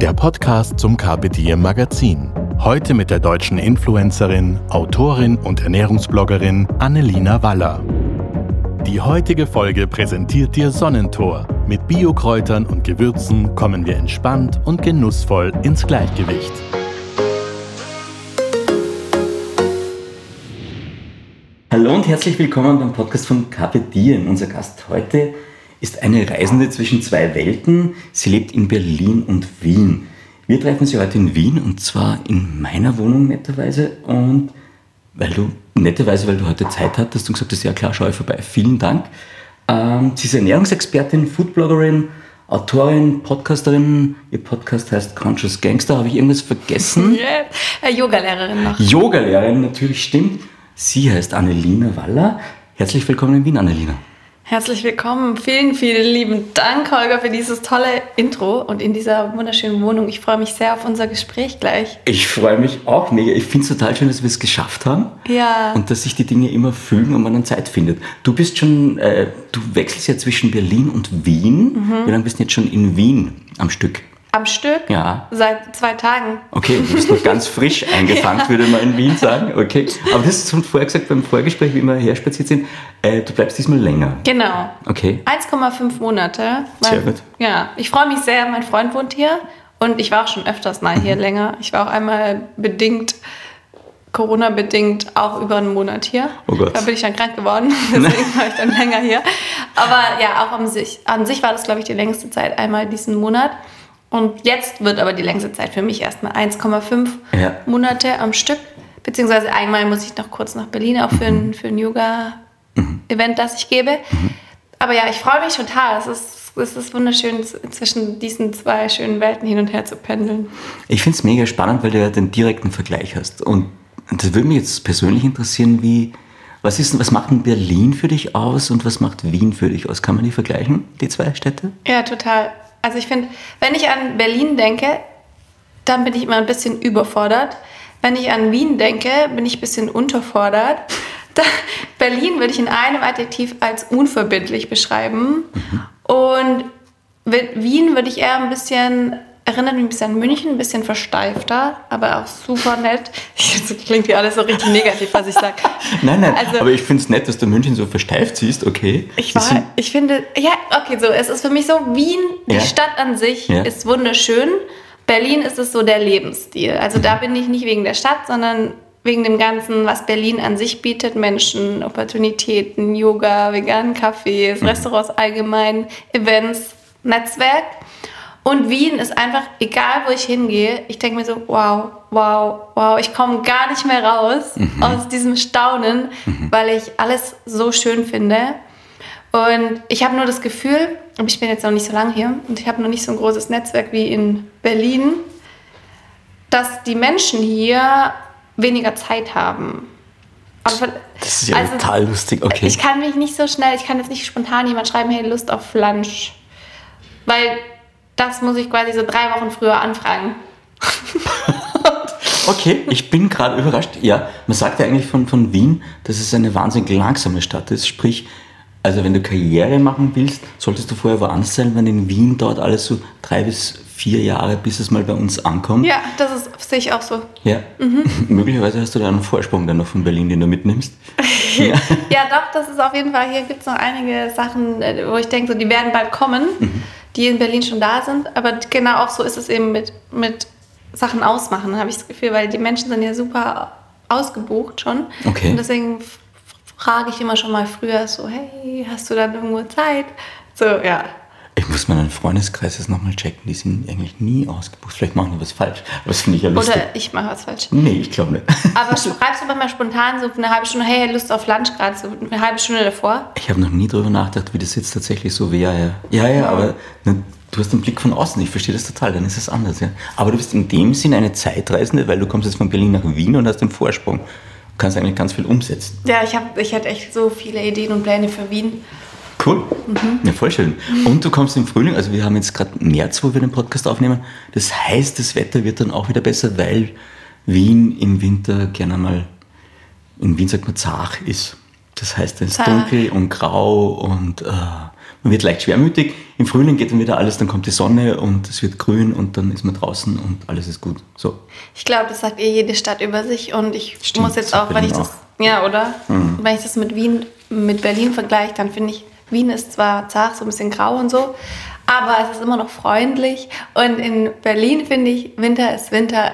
der Podcast zum Carpe Diem Magazin. Heute mit der deutschen Influencerin, Autorin und Ernährungsbloggerin Annelina Waller. Die heutige Folge präsentiert dir Sonnentor. Mit Biokräutern und Gewürzen kommen wir entspannt und genussvoll ins Gleichgewicht. Hallo und herzlich willkommen beim Podcast von Carpe Diem. Unser Gast heute ist eine Reisende zwischen zwei Welten. Sie lebt in Berlin und Wien. Wir treffen sie heute in Wien und zwar in meiner Wohnung netterweise und weil du, netterweise, weil du heute Zeit hattest und gesagt hast, ja klar, schau ich vorbei. Vielen Dank. Ähm, sie ist Ernährungsexpertin, Foodbloggerin, Autorin, Podcasterin. Ihr Podcast heißt Conscious Gangster. Habe ich irgendwas vergessen? Yeah. Äh, Yogalehrerin noch. Yogalehrerin, natürlich stimmt. Sie heißt Annelina Waller. Herzlich willkommen in Wien, Annelina. Herzlich willkommen. Vielen, vielen lieben Dank, Holger, für dieses tolle Intro und in dieser wunderschönen Wohnung. Ich freue mich sehr auf unser Gespräch gleich. Ich freue mich auch mega. Ich finde es total schön, dass wir es geschafft haben. Ja. Und dass sich die Dinge immer fügen und man dann Zeit findet. Du bist schon, äh, du wechselst ja zwischen Berlin und Wien. Mhm. Wie lange bist du jetzt schon in Wien am Stück? Am Stück? Ja. Seit zwei Tagen. Okay, du bist noch ganz frisch eingefangen, würde man in Wien sagen. Okay. Aber das ist schon vorher gesagt beim Vorgespräch, wie wir herspaziert sind. Äh, du bleibst diesmal länger. Genau. Okay. 1,5 Monate. Sehr gut. Ja, ich freue mich sehr. Mein Freund wohnt hier und ich war auch schon öfters mal Mhm. hier länger. Ich war auch einmal bedingt, Corona-bedingt, auch über einen Monat hier. Oh Gott. Da bin ich dann krank geworden, deswegen war ich dann länger hier. Aber ja, auch an sich, an sich war das, glaube ich, die längste Zeit einmal diesen Monat. Und jetzt wird aber die längste Zeit für mich erstmal 1,5 Ja. Monate am Stück. Beziehungsweise einmal muss ich noch kurz nach Berlin, auch für ein, für ein Yoga-Event, das ich gebe. Aber ja, ich freue mich total. Es ist, es ist wunderschön, zwischen diesen zwei schönen Welten hin und her zu pendeln. Ich finde es mega spannend, weil du ja den direkten Vergleich hast. Und das würde mich jetzt persönlich interessieren, wie, was, ist, was macht denn Berlin für dich aus und was macht Wien für dich aus? Kann man die vergleichen, die zwei Städte? Ja, total. Also ich finde, wenn ich an Berlin denke, dann bin ich immer ein bisschen überfordert. Wenn ich an Wien denke, bin ich ein bisschen unterfordert. Berlin würde ich in einem Adjektiv als unverbindlich beschreiben. Und Wi- Wien würde ich eher ein bisschen, erinnert mich ein bisschen an München, ein bisschen versteifter, aber auch super nett. Das klingt hier alles so richtig negativ, was ich sage. Nein, nein, Also- aber ich finde es nett, dass du München so versteift siehst, okay. Ich, war, ich finde, ja, okay, so, es ist für mich so, Wien, die Ja. Stadt an sich Ja. ist wunderschön. Berlin ist es so der Lebensstil. Also Mhm. da bin ich nicht wegen der Stadt, sondern wegen dem Ganzen, was Berlin an sich bietet. Menschen, Opportunitäten, Yoga, veganen Cafés, Mhm. Restaurants allgemein, Events, Netzwerk. Und Wien ist einfach, egal wo ich hingehe, ich denke mir so, wow, wow, wow, ich komme gar nicht mehr raus Mhm. aus diesem Staunen, weil ich alles so schön finde. Und ich habe nur das Gefühl, aber ich bin jetzt noch nicht so lange hier und ich habe noch nicht so ein großes Netzwerk wie in Berlin, dass die Menschen hier weniger Zeit haben. Aber, Das ist ja total lustig, okay. Ich kann mich nicht so schnell, ich kann jetzt nicht spontan jemand schreiben, hey, Lust auf Lunch. Weil das muss ich quasi so drei Wochen früher anfragen. Okay, ich bin gerade überrascht. Ja, man sagt ja eigentlich von, von Wien, dass es eine wahnsinnig langsame Stadt ist. Sprich, also wenn du Karriere machen willst, solltest du vorher woanders sein, wenn in Wien dauert alles so drei bis vier Jahre, bis es mal bei uns ankommt. Ja, das ist, sehe ich auch so. Ja. Möglicherweise hast du da einen Vorsprung dann noch von Berlin, den du mitnimmst. ja. Ja, doch, das ist auf jeden Fall, hier gibt es noch einige Sachen, äh, wo ich denke, so, die werden bald kommen, die in Berlin schon da sind. Aber genau auch so ist es eben mit, mit Sachen ausmachen, habe ich das Gefühl, weil die Menschen sind ja super ausgebucht schon. Okay. Und deswegen frage ich immer schon mal früher so, hey, hast du dann irgendwo Zeit? So, ja. Ich muss meinen Freundeskreis jetzt nochmal checken. Die sind eigentlich nie ausgebucht. Vielleicht machen die was falsch. Aber das finde ich ja lustig. Oder ich mache was falsch. nee, ich glaube nicht. Aber schreibst du manchmal spontan so eine halbe Stunde, hey, Lust auf Lunch gerade, so eine halbe Stunde davor? Ich habe noch nie darüber nachgedacht, wie das jetzt tatsächlich so wäre. Ja, ja, ja aber ne, du hast den Blick von außen, ich verstehe das total, dann ist es anders. Ja? Aber du bist in dem Sinn eine Zeitreisende, weil du kommst jetzt von Berlin nach Wien und hast den Vorsprung. Du kannst eigentlich ganz viel umsetzen. Ja, ich, hab, ich hatte echt so viele Ideen und Pläne für Wien. Cool. Mhm. Ja, voll schön. Und du kommst im Frühling, also wir haben jetzt gerade März, wo wir den Podcast aufnehmen. Das heißt, das Wetter wird dann auch wieder besser, weil Wien im Winter gerne mal, in Wien sagt man zart ist. Das heißt, es ist dunkel und grau und äh, man wird leicht schwermütig. Im Frühling geht dann wieder alles, dann kommt die Sonne und es wird grün und dann ist man draußen und alles ist gut. So. Ich glaube, das sagt eh jede Stadt über sich und ich Stimmt, muss jetzt auch, wenn ich das, auch. ja, oder? Mhm. Wenn ich das mit Wien, mit Berlin vergleiche, dann finde ich, Wien ist zwar zart, so ein bisschen grau und so, aber es ist immer noch freundlich. Und in Berlin finde ich, Winter ist Winter,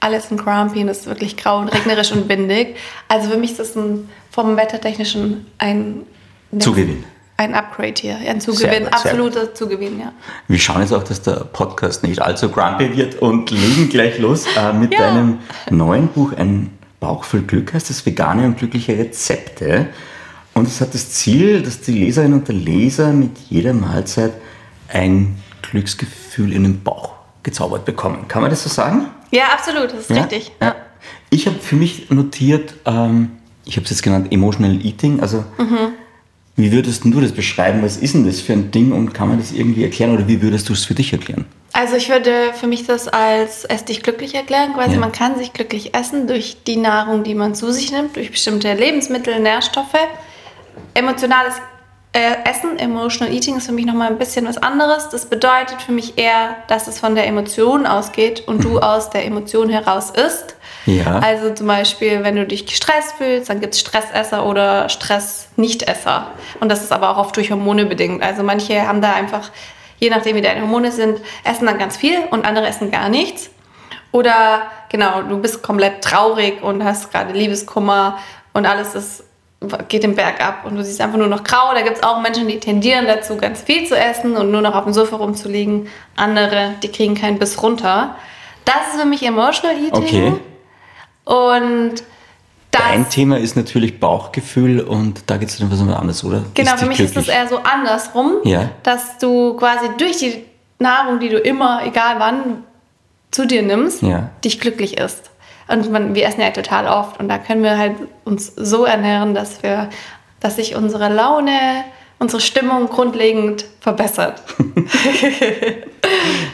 alles ein Grumpy und es ist wirklich grau und regnerisch und windig. Also für mich ist das ein, vom Wettertechnischen ein Zugewinn. Ein Upgrade hier, ein Zugewinn, sehr, absoluter Zugewinn, ja. Wir schauen jetzt auch, dass der Podcast nicht allzu grumpy wird und legen gleich los äh, mit ja. deinem neuen Buch, ein Bauch voll Glück heißt das, vegane und glückliche Rezepte. Und es hat das Ziel, dass die Leserinnen und der Leser mit jeder Mahlzeit ein Glücksgefühl in den Bauch gezaubert bekommen. Kann man das so sagen? Ja, absolut, das ist ja? richtig. Ja. Ich habe für mich notiert, ähm, ich habe es jetzt genannt, Emotional Eating. Also, mhm. wie würdest du das beschreiben? Was ist denn das für ein Ding und kann man das irgendwie erklären oder wie würdest du es für dich erklären? Also ich würde für mich das als ess dich glücklich erklären. Quasi ja. man kann sich glücklich essen durch die Nahrung, die man zu sich nimmt, durch bestimmte Lebensmittel, Nährstoffe emotionales äh, Essen, Emotional Eating, ist für mich nochmal ein bisschen was anderes. Das bedeutet für mich eher, dass es von der Emotion ausgeht und du aus der Emotion heraus isst. Ja. Also zum Beispiel, wenn du dich gestresst fühlst, dann gibt es Stressesser oder Stress-Nichtesser. Und das ist aber auch oft durch Hormone bedingt. Also manche haben da einfach, je nachdem wie deine Hormone sind, essen dann ganz viel und andere essen gar nichts. Oder genau, du bist komplett traurig und hast gerade Liebeskummer und alles ist geht den Berg ab und du siehst einfach nur noch grau. Da gibt es auch Menschen, die tendieren dazu, ganz viel zu essen und nur noch auf dem Sofa rumzuliegen. Andere, die kriegen keinen Biss runter. Das ist für mich Emotional Eating. Okay. Und das, Dein Thema ist natürlich Bauchgefühl und da geht es dann was anderes, oder? Genau, für mich glücklich? ist es eher so andersrum, ja. dass du quasi durch die Nahrung, die du immer, egal wann, zu dir nimmst, ja. dich glücklich isst. Und man, wir essen ja total oft und da können wir halt uns so ernähren, dass wir, dass sich unsere Laune, unsere Stimmung grundlegend verbessert.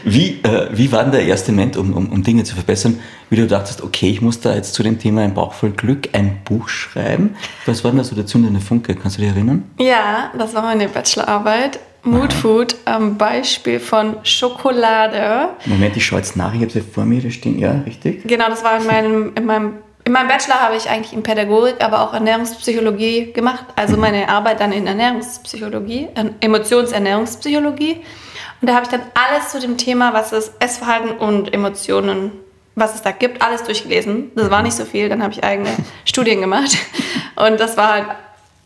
wie, äh, wie war denn der erste Moment, um, um, um Dinge zu verbessern, wie du dachtest, okay, ich muss da jetzt zu dem Thema ein Bauch voll Glück ein Buch schreiben? Was war denn da so der zündende Funke? Kannst du dich erinnern? Ja, das war meine Bachelorarbeit. Mood Food am Beispiel von Schokolade. Moment, ich schaue jetzt nach, ich habe sie vor mir stehen, ja, richtig? Genau, das war in meinem, in meinem, in meinem Bachelor habe ich eigentlich in Pädagogik, aber auch Ernährungspsychologie gemacht. Also mhm. meine Arbeit dann in Ernährungspsychologie, Emotionsernährungspsychologie. Und da habe ich dann alles zu dem Thema, was ist Essverhalten und Emotionen, was es da gibt, alles durchgelesen. Das war nicht so viel, dann habe ich eigene Studien gemacht. Und das war halt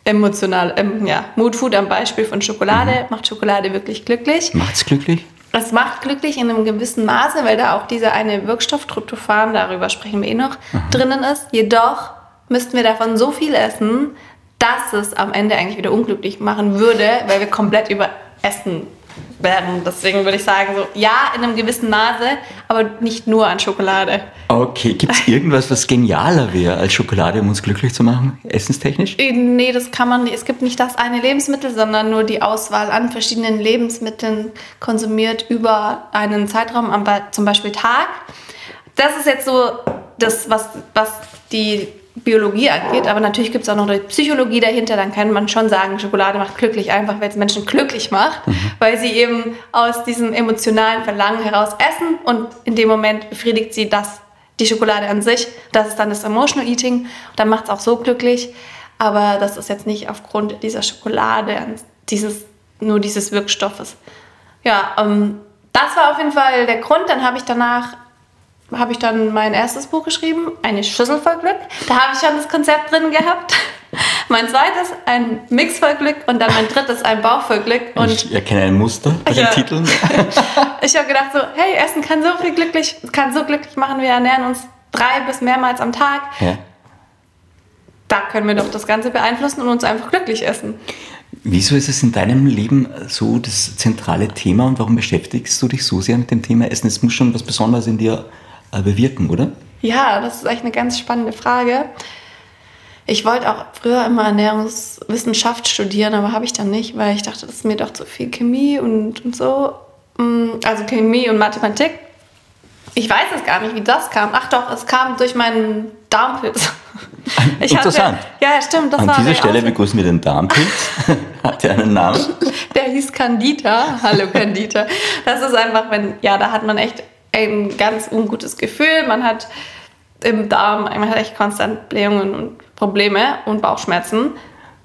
emotional, ähm, ja, Mood Food am Beispiel von Schokolade. Mhm. Macht Schokolade wirklich glücklich? Macht's glücklich? Es macht glücklich in einem gewissen Maße, weil da auch dieser eine Wirkstoff Tryptophan, darüber sprechen wir eh noch, mhm. drinnen ist. Jedoch müssten wir davon so viel essen, dass es am Ende eigentlich wieder unglücklich machen würde, weil wir komplett über Essen werden. Deswegen würde ich sagen, so ja, in einem gewissen Maße, aber nicht nur an Schokolade. Okay, gibt es irgendwas, was genialer wäre als Schokolade, um uns glücklich zu machen, essenstechnisch? Äh, nee, das kann man nicht. Es gibt nicht das eine Lebensmittel, sondern nur die Auswahl an verschiedenen Lebensmitteln konsumiert über einen Zeitraum, zum Beispiel Tag. Das ist jetzt so das, was, was die Biologie angeht, aber natürlich gibt es auch noch die Psychologie dahinter, dann kann man schon sagen, Schokolade macht glücklich, einfach weil es Menschen glücklich macht, mhm. weil sie eben aus diesem emotionalen Verlangen heraus essen und in dem Moment befriedigt sie das, die Schokolade an sich. Das ist dann das Emotional Eating, dann macht es auch so glücklich, aber das ist jetzt nicht aufgrund dieser Schokolade, dieses, nur dieses Wirkstoffes. Ja, ähm, das war auf jeden Fall der Grund. Dann habe ich danach habe ich dann mein erstes Buch geschrieben, eine Schüssel voll Glück. Da habe ich schon das Konzept drin gehabt. Mein zweites ein Mix voll Glück und dann mein drittes ein Bauch voll Glück. Und ich erkenne ein Muster bei den Titeln. ich habe gedacht so, hey, Essen kann so viel glücklich, kann so glücklich machen. Wir ernähren uns drei bis mehrmals am Tag. Ja. Da können wir doch das Ganze beeinflussen und uns einfach glücklich essen. Wieso ist es in deinem Leben so das zentrale Thema und warum beschäftigst du dich so sehr mit dem Thema Essen? Es muss schon was Besonderes in dir äh, bewirken, oder? Ja, das ist echt eine ganz spannende Frage. Ich wollte auch früher immer Ernährungswissenschaft studieren, aber habe ich dann nicht, weil ich dachte, das ist mir doch zu viel Chemie und, und so. Mm, also Chemie und Mathematik. Ich weiß es gar nicht, wie das kam. Ach doch, es kam durch meinen Darmpilz. Ich Interessant. Hatte, ja, stimmt. Das An dieser Stelle begrüßen wir den Darmpilz. Hat der einen Namen? Der hieß Candida. Hallo Candida. Das ist einfach, wenn, ja, da hat man echt ein ganz ungutes Gefühl. Man hat im Darm, man hat echt konstant Blähungen und Probleme und Bauchschmerzen.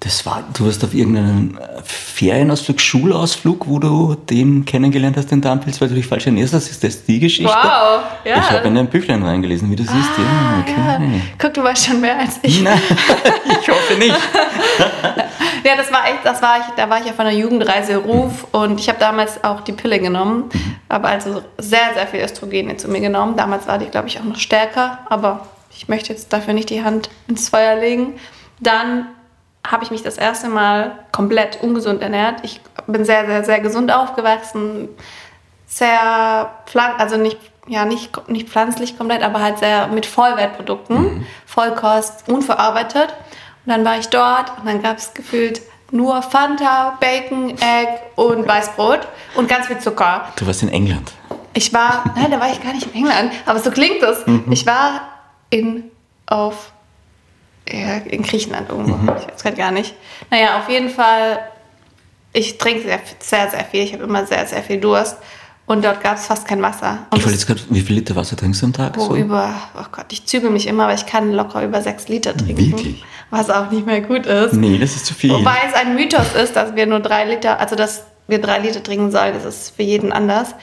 Das war, du warst auf irgendeinem äh, Ferienausflug, Schulausflug, wo du den kennengelernt hast, den Darmpilz, weil du dich falsch ernährst hast. Ist das die Geschichte? Wow, ja. Ich habe in ein Büchlein reingelesen, wie du siehst. Ah, ja, okay. ja. Guck, du weißt schon mehr als ich. Nein, ich hoffe nicht. ja, das war echt, das war ich, da war ich auf einer Jugendreise Ruf mhm. und ich habe damals auch die Pille genommen, mhm. habe also sehr, sehr viel Östrogene zu mir genommen. Damals war die, glaube ich, auch noch stärker, aber ich möchte jetzt dafür nicht die Hand ins Feuer legen. Dann habe ich mich das erste Mal komplett ungesund ernährt. Ich bin sehr, sehr, sehr gesund aufgewachsen. Sehr, also nicht, ja, nicht, nicht pflanzlich komplett, aber halt sehr mit Vollwertprodukten, mhm. Vollkost, unverarbeitet. Und dann war ich dort und dann gab es gefühlt nur Fanta, Bacon, Egg und Weißbrot und ganz viel Zucker. Du warst in England. Ich war, nein, da war ich gar nicht in England, aber so klingt es. Mhm. Ich war in, auf ja, in Griechenland irgendwo. Mhm. Ich weiß gerade gar nicht. Naja, auf jeden Fall, ich trinke sehr, sehr, sehr viel. Ich habe immer sehr, sehr viel Durst. Und dort gab es fast kein Wasser. Und ich wollte jetzt gerade, wie viel Liter Wasser trinkst du am Tag? Oh, so? über, oh Gott, ich zügel mich immer, aber ich kann locker über sechs Liter trinken. Wirklich? Was auch nicht mehr gut ist. Nee, das ist zu viel. Wobei es ein Mythos ist, dass wir nur drei Liter, also dass wir drei Liter trinken sollen. Das ist für jeden anders.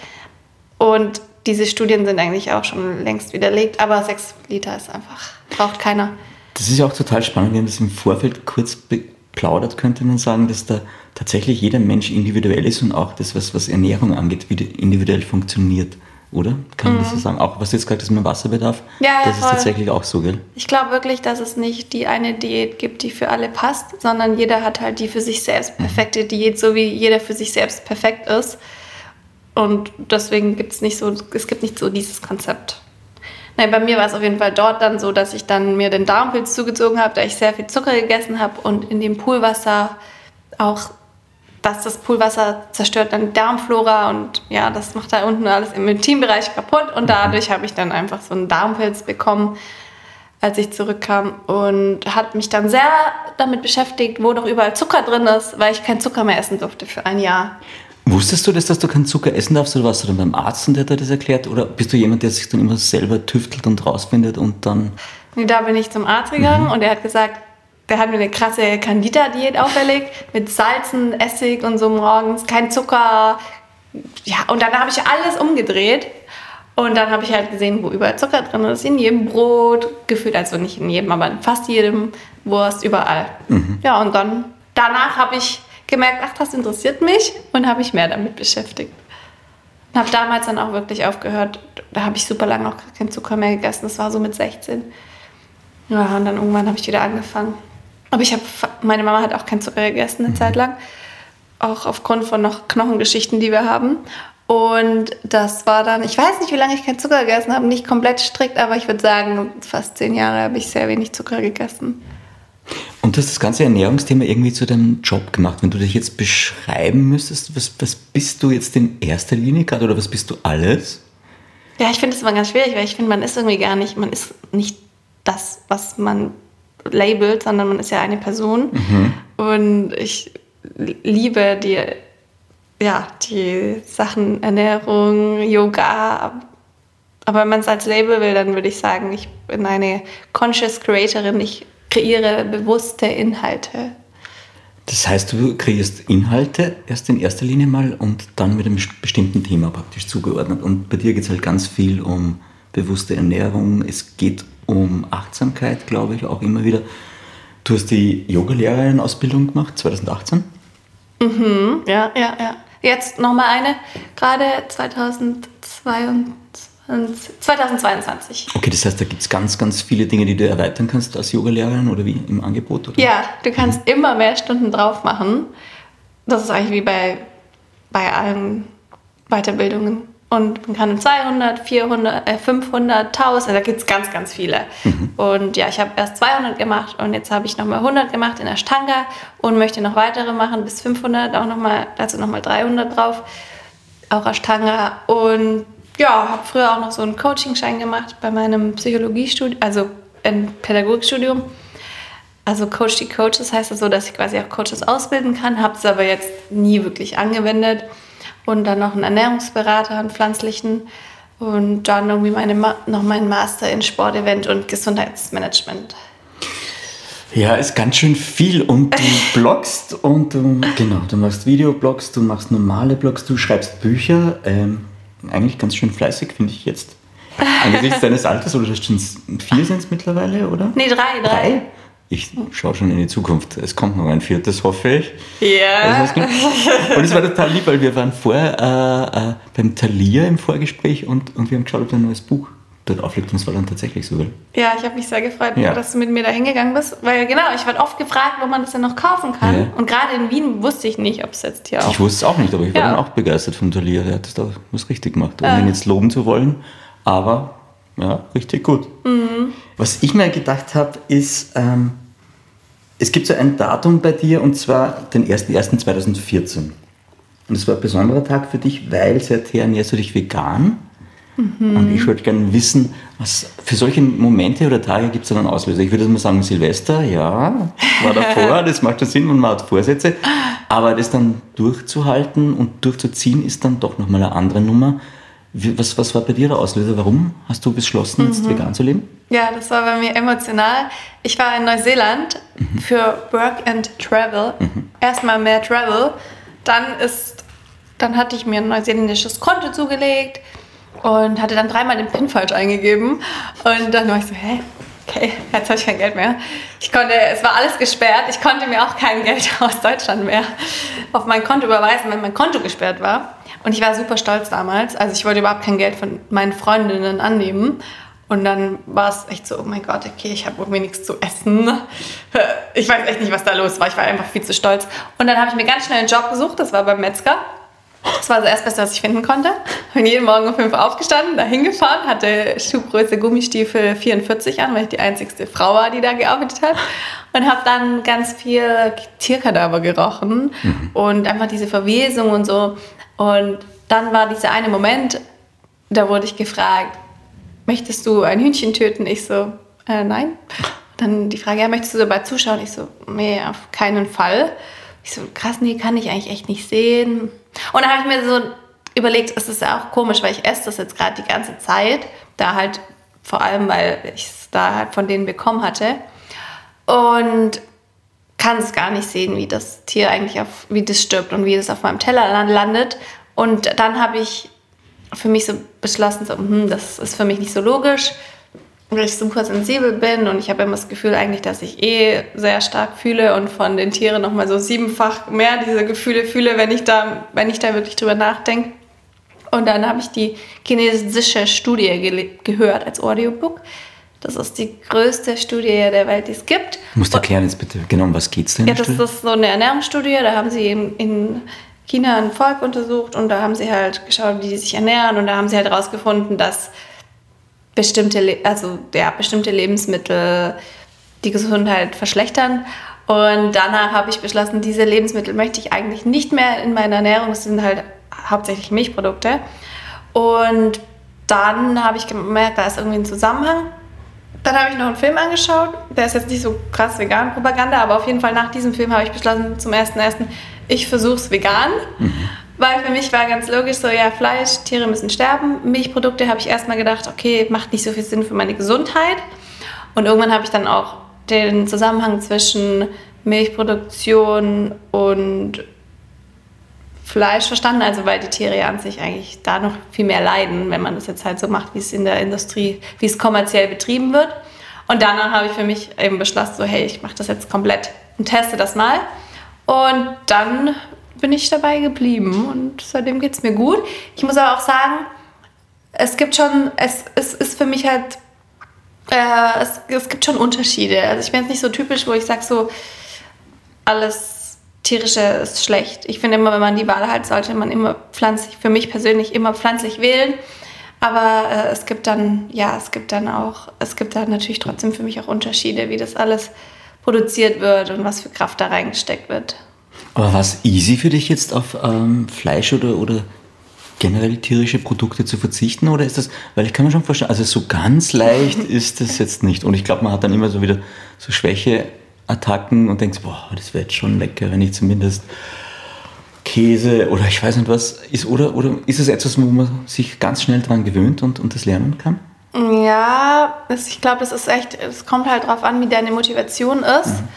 Und diese Studien sind eigentlich auch schon längst widerlegt, aber sechs Liter ist einfach, braucht keiner. Das ist ja auch total spannend. Wir haben das im Vorfeld kurz beplaudert, könnte man sagen, dass da tatsächlich jeder Mensch individuell ist und auch das, was, was Ernährung angeht, individuell funktioniert. Oder? Kann man das so mhm. sagen? Auch was du jetzt gesagt hast mit dem Wasserbedarf, ja, ja, das voll. ist tatsächlich auch so, gell? Ich glaube wirklich, dass es nicht die eine Diät gibt, die für alle passt, sondern jeder hat halt die für sich selbst mhm. perfekte mhm. Diät, so wie jeder für sich selbst perfekt ist. Und deswegen gibt es nicht so, es gibt nicht so dieses Konzept. Nein, bei mir war es auf jeden Fall dort dann so, dass ich dann mir den Darmpilz zugezogen habe, da ich sehr viel Zucker gegessen habe und in dem Poolwasser auch, dass das Poolwasser zerstört dann die Darmflora und ja, das macht da unten alles im Intimbereich kaputt und dadurch habe ich dann einfach so einen Darmpilz bekommen, als ich zurückkam und hat mich dann sehr damit beschäftigt, wo doch überall Zucker drin ist, weil ich keinen Zucker mehr essen durfte für ein Jahr. Wusstest du das, dass du keinen Zucker essen darfst oder warst du dann beim Arzt und der hat dir das erklärt? Oder bist du jemand, der sich dann immer selber tüftelt und rausfindet und dann. Nee, da bin ich zum Arzt gegangen mhm. und er hat gesagt, der hat mir eine krasse Candida-Diät auferlegt mit Salzen, Essig und so morgens, kein Zucker. Ja, und dann habe ich alles umgedreht und dann habe ich halt gesehen, wo überall Zucker drin ist, in jedem Brot, gefühlt, also nicht in jedem, aber in fast jedem Wurst, überall. Mhm. Ja, und dann danach habe ich gemerkt, ach, das interessiert mich und habe mich mehr damit beschäftigt. Und habe damals dann auch wirklich aufgehört. Da habe ich super lange auch keinen Zucker mehr gegessen. Das war so mit 16. Ja, und dann irgendwann habe ich wieder angefangen. Aber ich habe, meine Mama hat auch keinen Zucker gegessen eine mhm. Zeit lang. Auch aufgrund von noch Knochengeschichten, die wir haben. Und das war dann, ich weiß nicht, wie lange ich keinen Zucker gegessen habe, nicht komplett strikt, aber ich würde sagen, fast zehn Jahre habe ich sehr wenig Zucker gegessen. Und du hast das ganze Ernährungsthema irgendwie zu deinem Job gemacht. Wenn du dich jetzt beschreiben müsstest, was, was bist du jetzt in erster Linie gerade oder was bist du alles? Ja, ich finde das immer ganz schwierig, weil ich finde, man ist irgendwie gar nicht, man ist nicht das, was man labelt, sondern man ist ja eine Person. Mhm. Und ich liebe die, ja, die Sachen Ernährung, Yoga. Aber wenn man es als Label will, dann würde ich sagen, ich bin eine Conscious Creatorin. Ich kreiere bewusste Inhalte. Das heißt, du kreierst Inhalte erst in erster Linie mal und dann mit einem bestimmten Thema praktisch zugeordnet. Und bei dir geht es halt ganz viel um bewusste Ernährung. Es geht um Achtsamkeit, glaube ich, auch immer wieder. Du hast die Yoga-Lehrerin-Ausbildung gemacht, 2018? Mhm, ja, ja, ja. Jetzt nochmal eine, gerade 2022. 2022. Okay, das heißt, da gibt es ganz, ganz viele Dinge, die du erweitern kannst als Yogalehrerin oder wie im Angebot? Oder? Ja, du kannst mhm. immer mehr Stunden drauf machen. das ist eigentlich wie bei, bei allen Weiterbildungen. Und man kann 200, 400, äh, 500, 1000, da gibt es ganz, ganz viele. Mhm. Und ja, ich habe erst 200 gemacht und jetzt habe ich nochmal 100 gemacht in der Stanga und möchte noch weitere machen bis 500, auch nochmal, dazu nochmal 300 drauf, auch Ashtanga. Und ja, habe früher auch noch so einen Coaching-Schein gemacht bei meinem Psychologiestudium, also ein Pädagogikstudium. Also Coach die Coaches heißt das so, dass ich quasi auch Coaches ausbilden kann, habe es aber jetzt nie wirklich angewendet und dann noch einen Ernährungsberater, einen pflanzlichen und dann irgendwie meine, noch meinen Master in Sportevent und Gesundheitsmanagement. Ja, ist ganz schön viel und du bloggst und du, genau, du machst Videoblogs, du machst normale Blogs, du schreibst Bücher. Ähm, eigentlich ganz schön fleißig, finde ich jetzt. Angesichts deines Alters, oder schon vier sind es mittlerweile, oder? Nee, drei, drei. drei? ich schaue schon in die Zukunft. Es kommt noch ein viertes, hoffe ich. Ja. Und es war total lieb, weil wir waren vorher äh, äh, beim Thalia im Vorgespräch und, und wir haben geschaut, ob ein neues Buch dort aufliegt. Und es war dann tatsächlich so. Ja, ich habe mich sehr gefreut, ja. dass du mit mir da hingegangen bist. Weil genau, ich war oft gefragt, wo man das denn noch kaufen kann. Ja. Und gerade in Wien wusste ich nicht, ob es jetzt hier auch... Ich wusste es auch nicht, aber ich war ja. dann auch begeistert von Thalia. Der hat das da was richtig gemacht, ohne ihn jetzt loben zu wollen. Aber ja, richtig gut. Mhm. Was ich mir gedacht habe, ist, ähm, es gibt so ein Datum bei dir und zwar den 1.1.2014. Und das war ein besonderer Tag für dich, weil seither ernährst du dich vegan. Mhm. Und ich würde gerne wissen, was für solche Momente oder Tage gibt es dann einen Auslöser? Ich würde mal sagen, Silvester, ja, war davor, das macht schon Sinn und man hat Vorsätze. Aber das dann durchzuhalten und durchzuziehen ist dann doch nochmal eine andere Nummer. Was, was war bei dir der Auslöser? Warum hast du beschlossen, jetzt mhm. vegan zu leben? Ja, das war bei mir emotional. Ich war in Neuseeland mhm. für Work and Travel. Mhm. Erstmal mehr Travel. Dann ist, dann hatte ich mir ein neuseeländisches Konto zugelegt und hatte dann dreimal den PIN falsch eingegeben. Und dann war ich so, hä? Okay, jetzt habe ich kein Geld mehr. Ich konnte, es war alles gesperrt. Ich konnte mir auch kein Geld aus Deutschland mehr auf mein Konto überweisen, wenn mein Konto gesperrt war. Und ich war super stolz damals. Also ich wollte überhaupt kein Geld von meinen Freundinnen annehmen. Und dann war es echt so, oh mein Gott, okay, ich habe irgendwie nichts zu essen. Ich weiß echt nicht, was da los war. Ich war einfach viel zu stolz. Und dann habe ich mir ganz schnell einen Job gesucht. Das war beim Metzger. Das war das Erstbeste, was ich finden konnte. Bin jeden Morgen um 5 Uhr aufgestanden, da hingefahren, hatte Schuhgröße Gummistiefel 44 an, weil ich die einzigste Frau war, die da gearbeitet hat. Und habe dann ganz viel Tierkadaver gerochen mhm. und einfach diese Verwesung und so. Und dann war dieser eine Moment, da wurde ich gefragt, möchtest du ein Hühnchen töten? Ich so, äh, nein. Dann die Frage, ja, möchtest du dabei zuschauen? Ich so, nee, auf keinen Fall. Ich so, krass, nee, kann ich eigentlich echt nicht sehen. Und dann habe ich mir so überlegt, es ist ja auch komisch, weil ich esse das jetzt gerade die ganze Zeit. Da halt, vor allem, weil ich es da halt von denen bekommen hatte. Und kann es gar nicht sehen, wie das Tier eigentlich auf, wie das stirbt und wie das auf meinem Teller landet. Und dann habe ich für mich so beschlossen, so, hm, das ist für mich nicht so logisch, weil ich super sensibel bin und ich habe immer das Gefühl eigentlich, dass ich eh sehr stark fühle und von den Tieren nochmal so siebenfach mehr diese Gefühle fühle, wenn ich da, wenn ich da wirklich drüber nachdenke. Und dann habe ich die chinesische Studie gehört als Audiobook das ist die größte Studie der Welt, die es gibt. Du musst erklären jetzt bitte genau, um was geht es denn? Ja, das ist so eine Ernährungsstudie. Da haben sie in, in China ein Volk untersucht und da haben sie halt geschaut, wie die sich ernähren und da haben sie halt herausgefunden, dass bestimmte, also, ja, bestimmte Lebensmittel die Gesundheit verschlechtern. Und danach habe ich beschlossen, diese Lebensmittel möchte ich eigentlich nicht mehr in meiner Ernährung. Das sind halt hauptsächlich Milchprodukte. Und dann habe ich gemerkt, da ist irgendwie ein Zusammenhang. Dann habe ich noch einen Film angeschaut. Der ist jetzt nicht so krass vegan Propaganda, aber auf jeden Fall nach diesem Film habe ich beschlossen, zum ersten ersten, ich versuche es vegan. Mhm. Weil für mich war ganz logisch so, ja, Fleisch, Tiere müssen sterben. Milchprodukte habe ich erstmal gedacht, okay, macht nicht so viel Sinn für meine Gesundheit. Und irgendwann habe ich dann auch den Zusammenhang zwischen Milchproduktion und Fleisch verstanden, also weil die Tiere ja an sich eigentlich da noch viel mehr leiden, wenn man das jetzt halt so macht, wie es in der Industrie, wie es kommerziell betrieben wird. Und danach habe ich für mich eben beschlossen, so hey, ich mache das jetzt komplett und teste das mal. Und dann bin ich dabei geblieben und seitdem geht es mir gut. Ich muss aber auch sagen, es gibt schon, es, es ist für mich halt, äh, es, es gibt schon Unterschiede. Also ich bin jetzt nicht so typisch, wo ich sage so, alles tierische ist schlecht. Ich finde immer, wenn man die Wahl hat, sollte man immer pflanzlich, für mich persönlich immer pflanzlich wählen. Aber äh, es gibt dann, ja, es gibt dann auch, es gibt dann natürlich trotzdem für mich auch Unterschiede, wie das alles produziert wird und was für Kraft da reingesteckt wird. Aber war es easy für dich jetzt auf ähm, Fleisch oder, oder generell tierische Produkte zu verzichten? Oder ist das, weil ich kann mir schon vorstellen, also so ganz leicht ist das jetzt nicht. Und ich glaube, man hat dann immer so wieder so Schwächeattacken und denkt, boah, das wäre jetzt schon lecker, wenn ich zumindest Käse oder ich weiß nicht was ist. Oder, oder ist es etwas, wo man sich ganz schnell daran gewöhnt und, und das lernen kann? Ja, das, ich glaube, es ist echt, es kommt halt darauf an, wie deine Motivation ist. Mhm.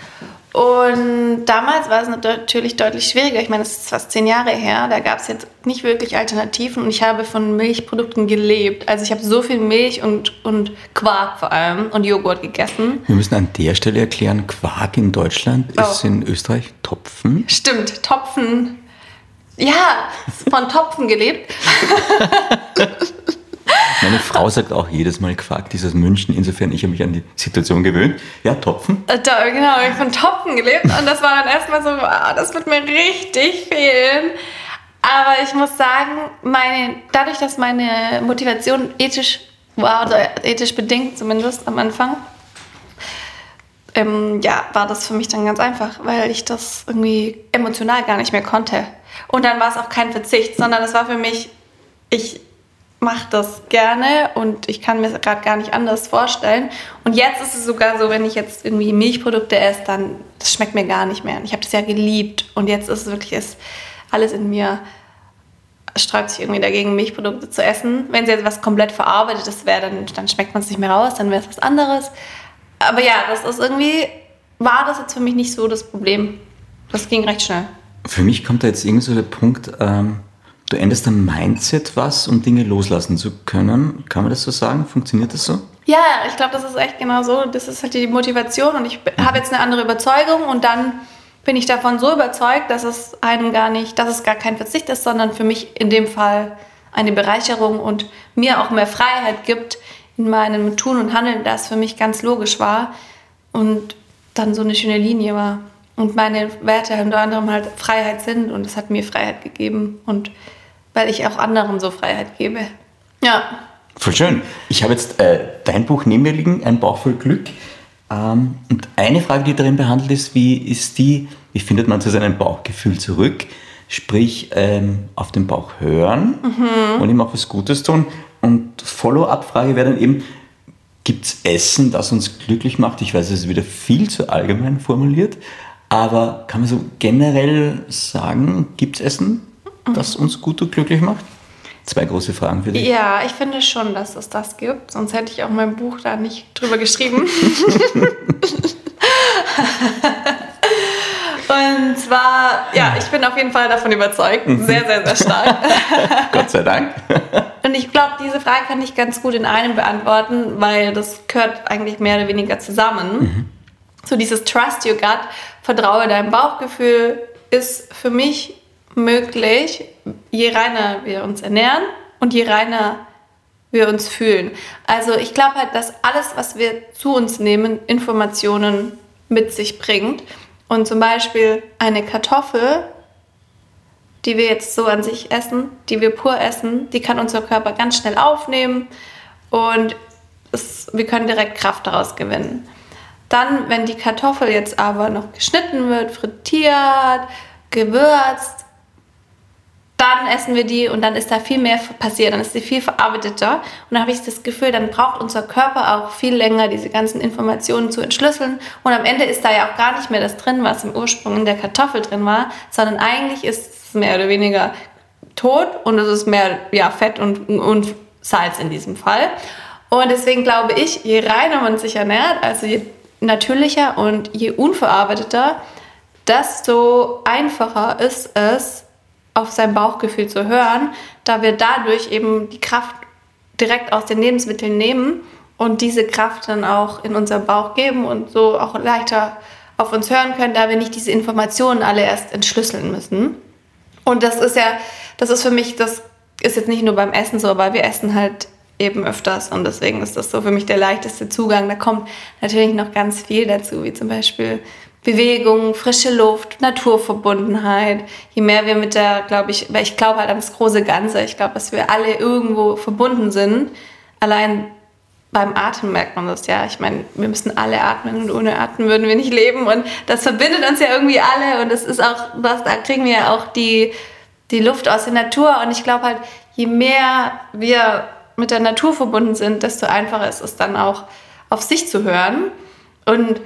Und damals war es natürlich deutlich schwieriger. Ich meine, es ist fast zehn Jahre her. Da gab es jetzt nicht wirklich Alternativen und ich habe von Milchprodukten gelebt. Also ich habe so viel Milch und, und Quark vor allem und Joghurt gegessen. Wir müssen an der Stelle erklären, Quark in Deutschland oh. ist in Österreich Topfen. Stimmt, Topfen. Ja, von Topfen gelebt. Meine Frau sagt auch jedes Mal Quark, dieses München. Insofern, ich habe mich an die Situation gewöhnt. Ja, Topfen. Äh, da, genau, ich von Topfen gelebt und das war dann erstmal so, wow, das wird mir richtig fehlen. Aber ich muss sagen, meine, dadurch, dass meine Motivation ethisch war, oder ethisch bedingt zumindest am Anfang, ähm, ja, war das für mich dann ganz einfach, weil ich das irgendwie emotional gar nicht mehr konnte. Und dann war es auch kein Verzicht, sondern es war für mich, ich mache das gerne und ich kann mir gerade gar nicht anders vorstellen. Und jetzt ist es sogar so, wenn ich jetzt irgendwie Milchprodukte esse, dann das schmeckt mir gar nicht mehr. Ich habe das ja geliebt und jetzt ist es wirklich ist alles in mir sträubt sich irgendwie dagegen, Milchprodukte zu essen. Wenn es jetzt was komplett verarbeitetes wäre, dann, dann schmeckt man es nicht mehr raus, dann wäre es was anderes. Aber ja, das ist irgendwie, war das jetzt für mich nicht so das Problem. Das ging recht schnell. Für mich kommt da jetzt irgendwie so der Punkt, ähm Du änderst dein Mindset was, um Dinge loslassen zu können. Kann man das so sagen? Funktioniert das so? Ja, ich glaube, das ist echt genau so. Das ist halt die Motivation und ich habe jetzt eine andere Überzeugung und dann bin ich davon so überzeugt, dass es einem gar nicht, dass es gar kein Verzicht ist, sondern für mich in dem Fall eine Bereicherung und mir auch mehr Freiheit gibt in meinem Tun und Handeln, das für mich ganz logisch war und dann so eine schöne Linie war. Und meine Werte unter anderem halt Freiheit sind und es hat mir Freiheit gegeben und weil ich auch anderen so Freiheit gebe. Ja. Voll schön. Ich habe jetzt äh, dein Buch neben mir liegen, Ein Bauch voll Glück. Ähm, und eine Frage, die darin behandelt ist, wie ist die, wie findet man zu seinem Bauchgefühl zurück? Sprich, ähm, auf den Bauch hören mhm. und ihm auch was Gutes tun. Und Follow-up-Frage wäre dann eben, gibt es Essen, das uns glücklich macht? Ich weiß, es ist wieder viel zu allgemein formuliert, aber kann man so generell sagen, gibt es Essen, das uns gut und glücklich macht? Zwei große Fragen für dich. Ja, ich finde schon, dass es das gibt. Sonst hätte ich auch mein Buch da nicht drüber geschrieben. Und zwar, ja, ich bin auf jeden Fall davon überzeugt. Mhm. Sehr, sehr, sehr stark. Gott sei Dank. Und ich glaube, diese Frage kann ich ganz gut in einem beantworten, weil das gehört eigentlich mehr oder weniger zusammen. Mhm. So dieses Trust Your Gut, vertraue deinem Bauchgefühl, ist für mich möglich, je reiner wir uns ernähren und je reiner wir uns fühlen. Also ich glaube halt, dass alles, was wir zu uns nehmen, Informationen mit sich bringt. Und zum Beispiel eine Kartoffel, die wir jetzt so an sich essen, die wir pur essen, die kann unser Körper ganz schnell aufnehmen und es, wir können direkt Kraft daraus gewinnen. Dann, wenn die Kartoffel jetzt aber noch geschnitten wird, frittiert, gewürzt, dann essen wir die und dann ist da viel mehr passiert, dann ist sie viel verarbeiteter. Und dann habe ich das Gefühl, dann braucht unser Körper auch viel länger, diese ganzen Informationen zu entschlüsseln. Und am Ende ist da ja auch gar nicht mehr das drin, was im Ursprung in der Kartoffel drin war, sondern eigentlich ist es mehr oder weniger tot und es ist mehr ja, Fett und, und Salz in diesem Fall. Und deswegen glaube ich, je reiner man sich ernährt, also je natürlicher und je unverarbeiteter, desto einfacher ist es, auf sein Bauchgefühl zu hören, da wir dadurch eben die Kraft direkt aus den Lebensmitteln nehmen und diese Kraft dann auch in unseren Bauch geben und so auch leichter auf uns hören können, da wir nicht diese Informationen alle erst entschlüsseln müssen. Und das ist ja, das ist für mich, das ist jetzt nicht nur beim Essen so, aber wir essen halt eben öfters und deswegen ist das so für mich der leichteste Zugang. Da kommt natürlich noch ganz viel dazu, wie zum Beispiel Bewegung, frische Luft, Naturverbundenheit. Je mehr wir mit der, glaube ich, weil ich glaube halt an das große Ganze. Ich glaube, dass wir alle irgendwo verbunden sind. Allein beim Atem merkt man das ja. Ich meine, wir müssen alle atmen und ohne Atmen würden wir nicht leben. Und das verbindet uns ja irgendwie alle. Und das ist auch, das, da kriegen wir ja auch die, die Luft aus der Natur. Und ich glaube halt, je mehr wir mit der Natur verbunden sind, desto einfacher ist es dann auch, auf sich zu hören. Und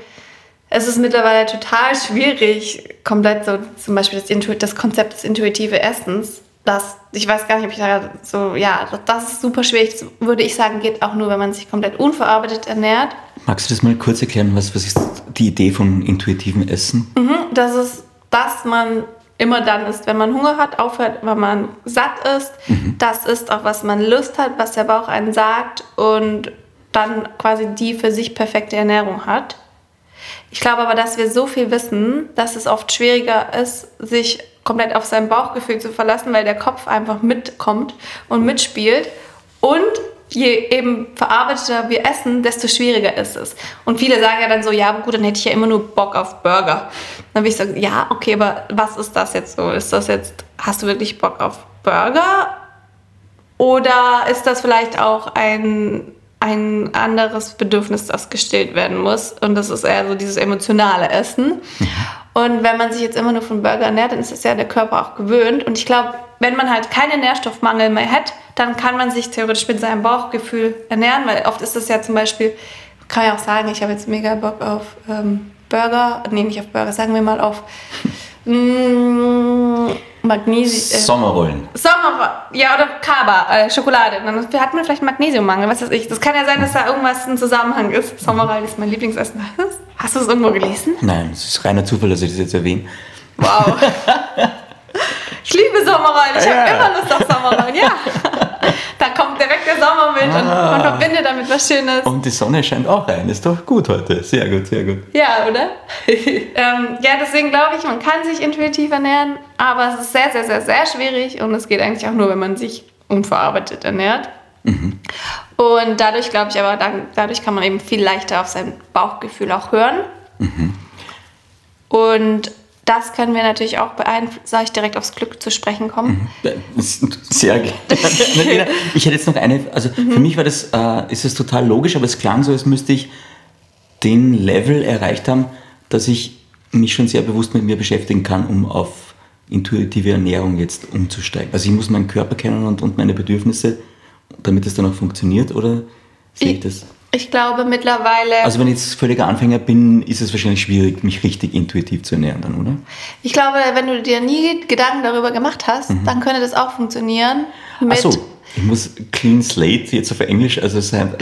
es ist mittlerweile total schwierig, komplett so zum Beispiel das, das Konzept des intuitive Essens. Das, ich weiß gar nicht, ob ich da so, ja, das ist super schwierig. Das würde ich sagen, geht auch nur, wenn man sich komplett unverarbeitet ernährt. Magst du das mal kurz erklären? Was, was ist die Idee von intuitivem Essen? Mhm, das ist, dass man immer dann isst, wenn man Hunger hat, aufhört, wenn man satt ist. Mhm. Das ist auch, was man Lust hat, was der Bauch einen sagt und dann quasi die für sich perfekte Ernährung hat. Ich glaube aber, dass wir so viel wissen, dass es oft schwieriger ist, sich komplett auf sein Bauchgefühl zu verlassen, weil der Kopf einfach mitkommt und mitspielt. Und je eben verarbeiteter wir essen, desto schwieriger ist es. Und viele sagen ja dann so, ja, gut, dann hätte ich ja immer nur Bock auf Burger. Dann will ich sagen, ja, okay, aber was ist das jetzt so? Ist das jetzt, hast du wirklich Bock auf Burger? Oder ist das vielleicht auch ein ein anderes Bedürfnis, das gestillt werden muss. Und das ist eher so dieses emotionale Essen. Und wenn man sich jetzt immer nur von Burger ernährt, dann ist es ja der Körper auch gewöhnt. Und ich glaube, wenn man halt keinen Nährstoffmangel mehr hat, dann kann man sich theoretisch mit seinem Bauchgefühl ernähren, weil oft ist es ja zum Beispiel, kann ich auch sagen, ich habe jetzt mega Bock auf ähm, Burger, nee, nicht auf Burger, sagen wir mal auf mh, mm, Magnesium. Äh, Sommerrollen. Sommerrollen. Ja, oder Kaba, äh, Schokolade. Dann hat man vielleicht Magnesiummangel, was weiß ich. Das kann ja sein, dass da irgendwas ein Zusammenhang ist. Sommerrollen ist mein Lieblingsessen. Hast du es irgendwo gelesen? Nein, es ist reiner Zufall, dass ich das jetzt erwähne. Wow. ich liebe Sommerrollen. Ich habe immer Lust auf Sommerrollen, ja. da kommt direkt der Sommer mit ah. und man verbindet damit was Schönes. Und die Sonne scheint auch rein. Ist doch gut heute. Sehr gut, sehr gut. Ja, oder? ähm, ja, deswegen glaube ich, man kann sich intuitiv ernähren, aber es ist sehr, sehr, sehr, sehr schwierig und es geht eigentlich auch nur, wenn man sich unverarbeitet ernährt. Mhm. Und dadurch glaube ich aber, dadurch kann man eben viel leichter auf sein Bauchgefühl auch hören. Mhm. Und das können wir natürlich auch beeinflussen. Soll ich direkt aufs Glück zu sprechen kommen? Mhm. Sehr gerne. ich hätte jetzt noch eine, also mhm. für mich war das, äh, ist es total logisch, aber es klang so, als müsste ich den Level erreicht haben, dass ich mich schon sehr bewusst mit mir beschäftigen kann, um auf intuitive Ernährung jetzt umzusteigen. Also ich muss meinen Körper kennen und, und meine Bedürfnisse, damit es dann auch funktioniert, oder sehe ich das? Ich glaube mittlerweile. Also wenn ich jetzt völliger Anfänger bin, ist es wahrscheinlich schwierig, mich richtig intuitiv zu ernähren dann, oder? Ich glaube, wenn du dir nie Gedanken darüber gemacht hast, mhm. dann könnte das auch funktionieren. Mit Ach so, ich muss Clean Slate jetzt auf Englisch, also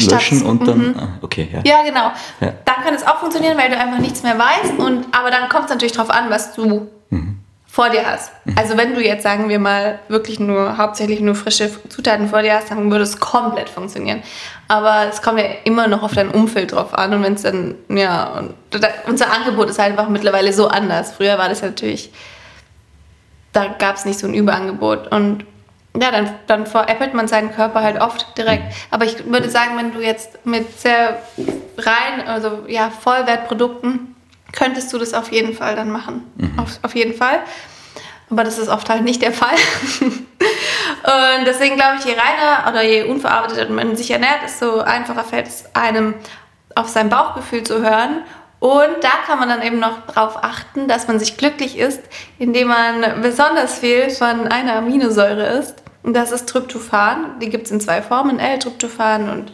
löschen und dann. Mhm. Ah, okay, ja. Ja, genau. Ja. Dann kann es auch funktionieren, weil du einfach nichts mehr weißt. Und, aber dann kommt es natürlich darauf an, was du mhm vor dir hast. Mhm. Also wenn du jetzt, sagen wir mal, wirklich nur, hauptsächlich nur frische Zutaten vor dir hast, dann würde es komplett funktionieren. Aber es kommt ja immer noch auf dein Umfeld drauf an und wenn es dann, ja, unser Angebot ist halt einfach mittlerweile so anders. Früher war das ja natürlich, da gab es nicht so ein Überangebot und ja, dann, dann veräppelt man seinen Körper halt oft direkt. Aber ich würde sagen, wenn du jetzt mit sehr rein, also ja, Vollwertprodukten könntest du das auf jeden Fall dann machen. Mhm. Auf, auf jeden Fall. Aber das ist oft halt nicht der Fall. und deswegen glaube ich, je reiner oder je unverarbeiteter man sich ernährt, desto einfacher fällt es einem, auf sein Bauchgefühl zu hören. Und da kann man dann eben noch darauf achten, dass man sich glücklich ist, indem man besonders viel von einer Aminosäure isst. Und das ist Tryptophan. Die gibt es in zwei Formen, L-Tryptophan und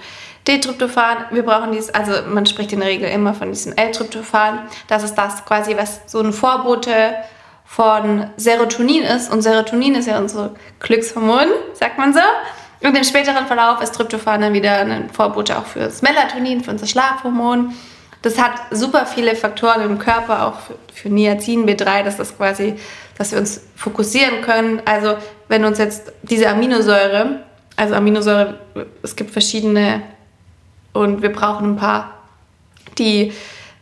D-Tryptophan, wir brauchen dieses, also man spricht in der Regel immer von diesem L-Tryptophan. Das ist das quasi, was so ein Vorbote von Serotonin ist. Und Serotonin ist ja unser Glückshormon, sagt man so. Und im späteren Verlauf ist Tryptophan dann wieder ein Vorbote auch für das Melatonin, für unser Schlafhormon. Das hat super viele Faktoren im Körper, auch für, für Niacin, B3, dass das quasi, dass wir uns fokussieren können. Also wenn uns jetzt diese Aminosäure, also Aminosäure, es gibt verschiedene und wir brauchen ein paar, die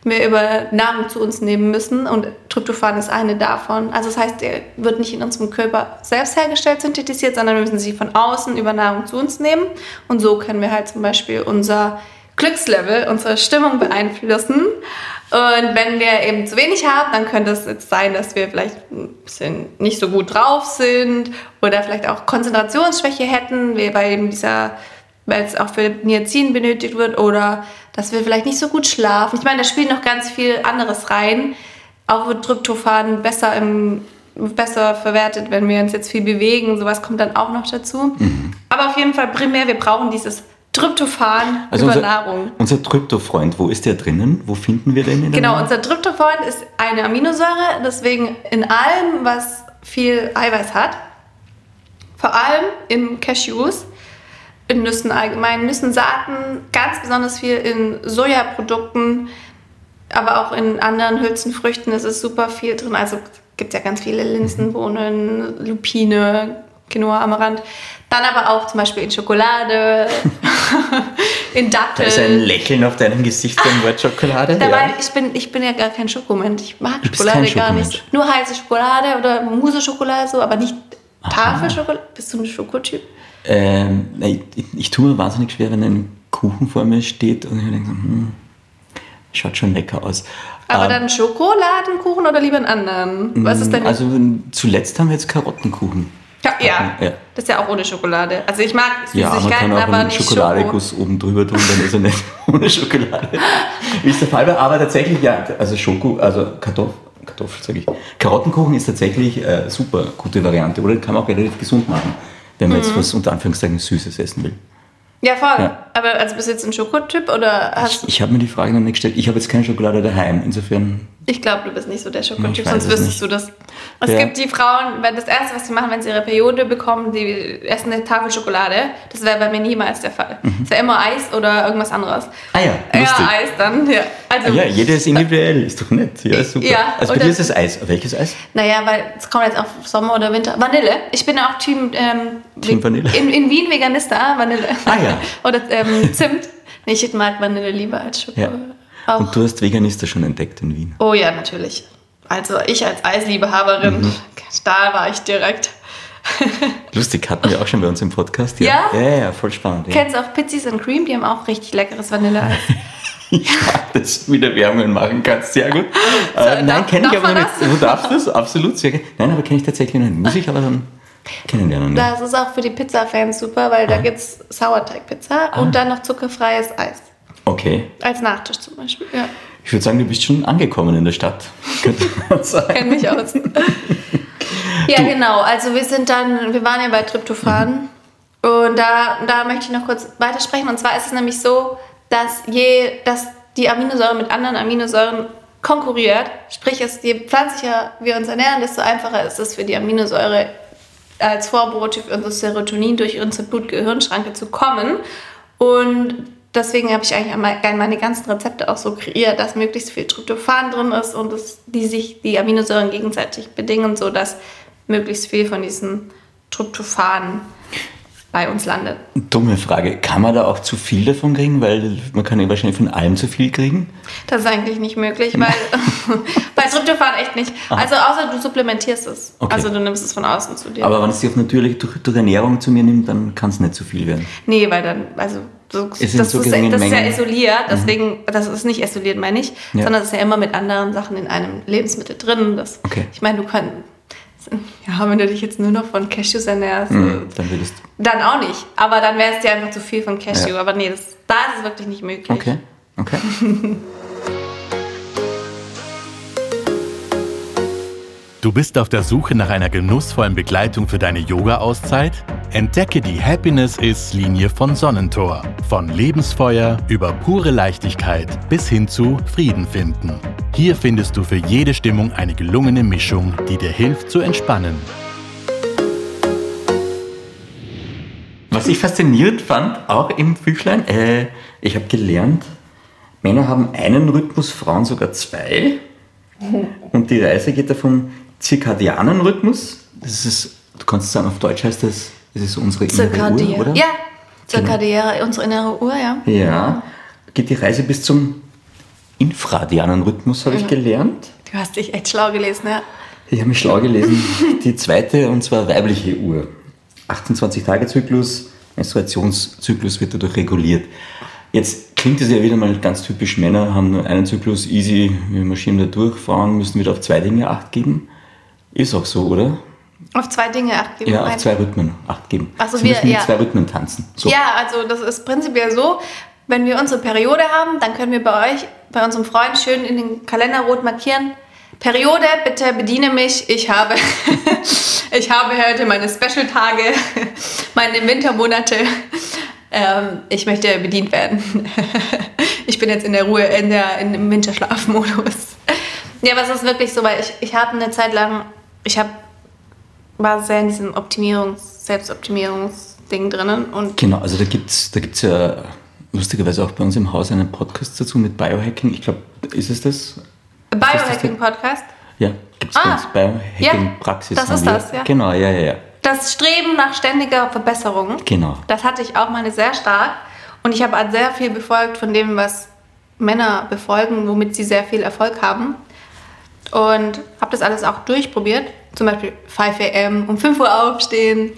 wir über Nahrung zu uns nehmen müssen. Und Tryptophan ist eine davon. Also das heißt, der wird nicht in unserem Körper selbst hergestellt, synthetisiert, sondern wir müssen sie von außen über Nahrung zu uns nehmen. Und so können wir halt zum Beispiel unser Glückslevel, unsere Stimmung beeinflussen. Und wenn wir eben zu wenig haben, dann könnte es jetzt sein, dass wir vielleicht ein bisschen nicht so gut drauf sind oder vielleicht auch Konzentrationsschwäche hätten, wie bei eben dieser, weil es auch für Niacin benötigt wird oder dass wir vielleicht nicht so gut schlafen. Ich meine, da spielt noch ganz viel anderes rein. Auch wird Tryptophan besser im besser verwertet, wenn wir uns jetzt viel bewegen. Sowas kommt dann auch noch dazu. Mhm. Aber auf jeden Fall primär, wir brauchen dieses Tryptophan also über unser, Nahrung. Unser Tryptophan, wo ist der drinnen? Wo finden wir den in der Genau, Nahrung? unser Tryptophan ist eine Aminosäure, deswegen in allem, was viel Eiweiß hat, vor allem in Cashews, in Nüssen allgemein, Nüssen, Saaten, ganz besonders viel in Sojaprodukten, aber auch in anderen Hülsenfrüchten ist es super viel drin. Also gibt ja ganz viele Linsen, Bohnen, Lupine, Quinoa, Amaranth. Dann aber auch zum Beispiel in Schokolade, in Da Datteln. ist ein Lächeln auf deinem Gesicht beim Wort Schokolade. Dabei, ich, bin, ich bin ja gar kein Schokomensch. Ich mag Schokolade gar nicht. Nur heiße Schokolade oder Mousse-Schokolade so, aber nicht Tafelschokolade. Bist du ein Schokotyp? Ähm, ich, ich, ich tue mir wahnsinnig schwer, wenn ein Kuchen vor mir steht und ich denke so, hm, schaut schon lecker aus. Aber Ähm, dann Schokoladenkuchen oder lieber einen anderen? Was ist denn? Also zuletzt haben wir jetzt Karottenkuchen. ja, ja. ja. das ist ja auch ohne Schokolade. Also ich mag Ja, man kann Süßigkeiten, auch aber einen nicht Schoko. Schokoladeguss oben drüber tun, dann ist er nicht ohne Schokolade. Wie ist der Fall? Aber tatsächlich, ja, also Schoko, also Kartoffel, Kartoffel sage ich. Karottenkuchen ist tatsächlich äh, super gute Variante, oder? Kann man auch relativ gesund machen, wenn man Mhm. jetzt was unter Anführungszeichen Süßes essen will. Ja, voll. Ja. Aber also bist du jetzt ein Schokotyp oder hast Ich habe mir die Frage noch nicht gestellt. Ich habe jetzt keine Schokolade daheim, insofern. Ich glaube, du bist nicht so der Schokotyp, sonst es wüsstest du das. Es Ja. gibt die Frauen, wenn das Erste, was sie machen, wenn sie ihre Periode bekommen, die essen eine Tafel Schokolade. Das wäre bei mir niemals der Fall. Es wäre immer Eis oder irgendwas anderes. Ah ja, Ja, lustig. Eis dann, ja. Also, Ja, jeder ist individuell, ist doch nett. Ja, super. Ja, also bei dir ist es Eis. Welches Eis? Naja, weil es kommt jetzt auf Sommer oder Winter. Vanille. Ich bin auch Team, ähm, Team Vanille. In, in Wien Veganista, Vanille. Ah ja. oder ähm, Zimt. Nee, Ich mag Vanille lieber als Schoko. Ja. Auch. Und du hast Veganista schon entdeckt in Wien. Oh ja, natürlich. Also ich als Eisliebhaberin, Mhm. da war ich direkt. Lustig, hatten wir auch schon bei uns im Podcast. Ja? Ja, ja, ja voll spannend. Ja. Kennst du auch Pizzis and Cream? Die haben auch richtig leckeres Vanilleeis. Ich mag, dass du wieder Werbungen machen kannst. Sehr gut. äh, nein, kenne ich aber noch nicht. Du darfst das, absolut. Sehr gerne. Nein, aber kenne ich tatsächlich noch nicht. Muss ich aber dann kennenlernen. Ja. Das ist auch für die Pizza-Fans super, weil da gibt es Sauerteigpizza Ah. und dann noch zuckerfreies Eis. Okay. Als Nachtisch zum Beispiel. Ja, Ich würde sagen, du bist schon angekommen in der Stadt. Könnte man sagen. kenn mich aus. ja, genau. Also wir sind dann, wir waren ja bei Tryptophan und da, da möchte ich noch kurz weitersprechen. Und zwar ist es nämlich so, dass je, dass die Aminosäure mit anderen Aminosäuren konkurriert. Sprich, es, je pflanzlicher wir uns ernähren, desto einfacher ist es für die Aminosäure als Vorbote für unser Serotonin durch unsere Blut-Gehirn-Schranke zu kommen. Und deswegen habe ich eigentlich einmal- meine ganzen Rezepte auch so kreiert, dass möglichst viel Tryptophan drin ist und dass die sich die Aminosäuren gegenseitig bedingen, sodass möglichst viel von diesen Tryptophan bei uns landet. Dumme Frage. Kann man da auch zu viel davon kriegen? Weil man kann ja wahrscheinlich von allem zu viel kriegen. Das ist eigentlich nicht möglich, weil bei Tryptophan echt nicht. Also außer du supplementierst es. Okay. Also du nimmst es von außen zu dir. Aber wenn es sich auf natürlich durch, durch Ernährung zu mir nimmt, dann kann es nicht zu viel werden. Nee, weil dann, also so, das, ist, das ist ja Mengen. Mhm. isoliert, deswegen, das ist nicht isoliert, meine ich, Ja. sondern es ist ja immer mit anderen Sachen in einem Lebensmittel drin. Das, Okay. Ich meine, du kannst, ja, wenn du dich jetzt nur noch von Cashews ernährst, Mhm, dann würdest dann auch nicht. Aber dann wäre es dir einfach zu viel von Cashew. Ja. Aber nee, das, da ist es wirklich nicht möglich. Okay, okay. Du bist auf der Suche nach einer genussvollen Begleitung für deine Yoga-Auszeit? Entdecke die Happiness is Linie von Sonnentor. Von Lebensfeuer über pure Leichtigkeit bis hin zu Frieden finden. Hier findest du für jede Stimmung eine gelungene Mischung, die dir hilft zu entspannen. Was ich faszinierend fand, auch im Büchlein, äh, ich habe gelernt, Männer haben einen Rhythmus, Frauen sogar zwei. Und die Reise geht davon zirkadianen Rhythmus. Das ist, du kannst sagen, auf Deutsch heißt das, das ist unsere innere Uhr, Zirkadier. oder? Ja, Zirkadiere, unsere innere Uhr, ja. Ja, geht die Reise bis zum infradianen Rhythmus, habe ich gelernt. Du hast dich echt schlau gelesen, ja. Ich habe mich schlau gelesen. Die zweite, und zwar weibliche Uhr. 28-Tage-Zyklus, Menstruationszyklus wird dadurch reguliert. Jetzt klingt es ja wieder mal ganz typisch. Männer haben nur einen Zyklus, easy, wir marschieren da durch, Frauen müssen wieder auf zwei Dinge Acht geben. Ist auch so, oder? Auf zwei Dinge acht geben. Ja, auf zwei Rhythmen Acht geben. Ach so, Sie wir- müssen mit ja. zwei Rhythmen tanzen. So. Ja, also das ist prinzipiell so, wenn wir unsere Periode haben, dann können wir bei euch, bei unserem Freund schön in den Kalender rot markieren. Periode, bitte bediene mich. Ich habe, ich habe heute meine Special-Tage, meine Wintermonate. Ähm, ich möchte bedient werden. ich bin jetzt in der Ruhe, in der, in dem Winterschlafmodus. Ja, es ist wirklich so, weil ich, ich habe eine Zeit lang, ich habe, war sehr in diesem Optimierungs-, Selbstoptimierungsding drinnen und Genau, also da gibt es da gibt's ja lustigerweise auch bei uns im Haus einen Podcast dazu mit Biohacking. Ich glaube, ist es das? Biohacking Podcast. Ja, gibt es bei Ah, uns Biohacking ja, Praxis. das ist das, ja. Genau, ja, ja, ja. Das Streben nach ständiger Verbesserung. Genau. Das hatte ich auch mal sehr stark. Und ich habe sehr viel befolgt von dem, was Männer befolgen, womit sie sehr viel Erfolg haben. Und habe das alles auch durchprobiert. Zum Beispiel 5 am, um 5 Uhr aufstehen,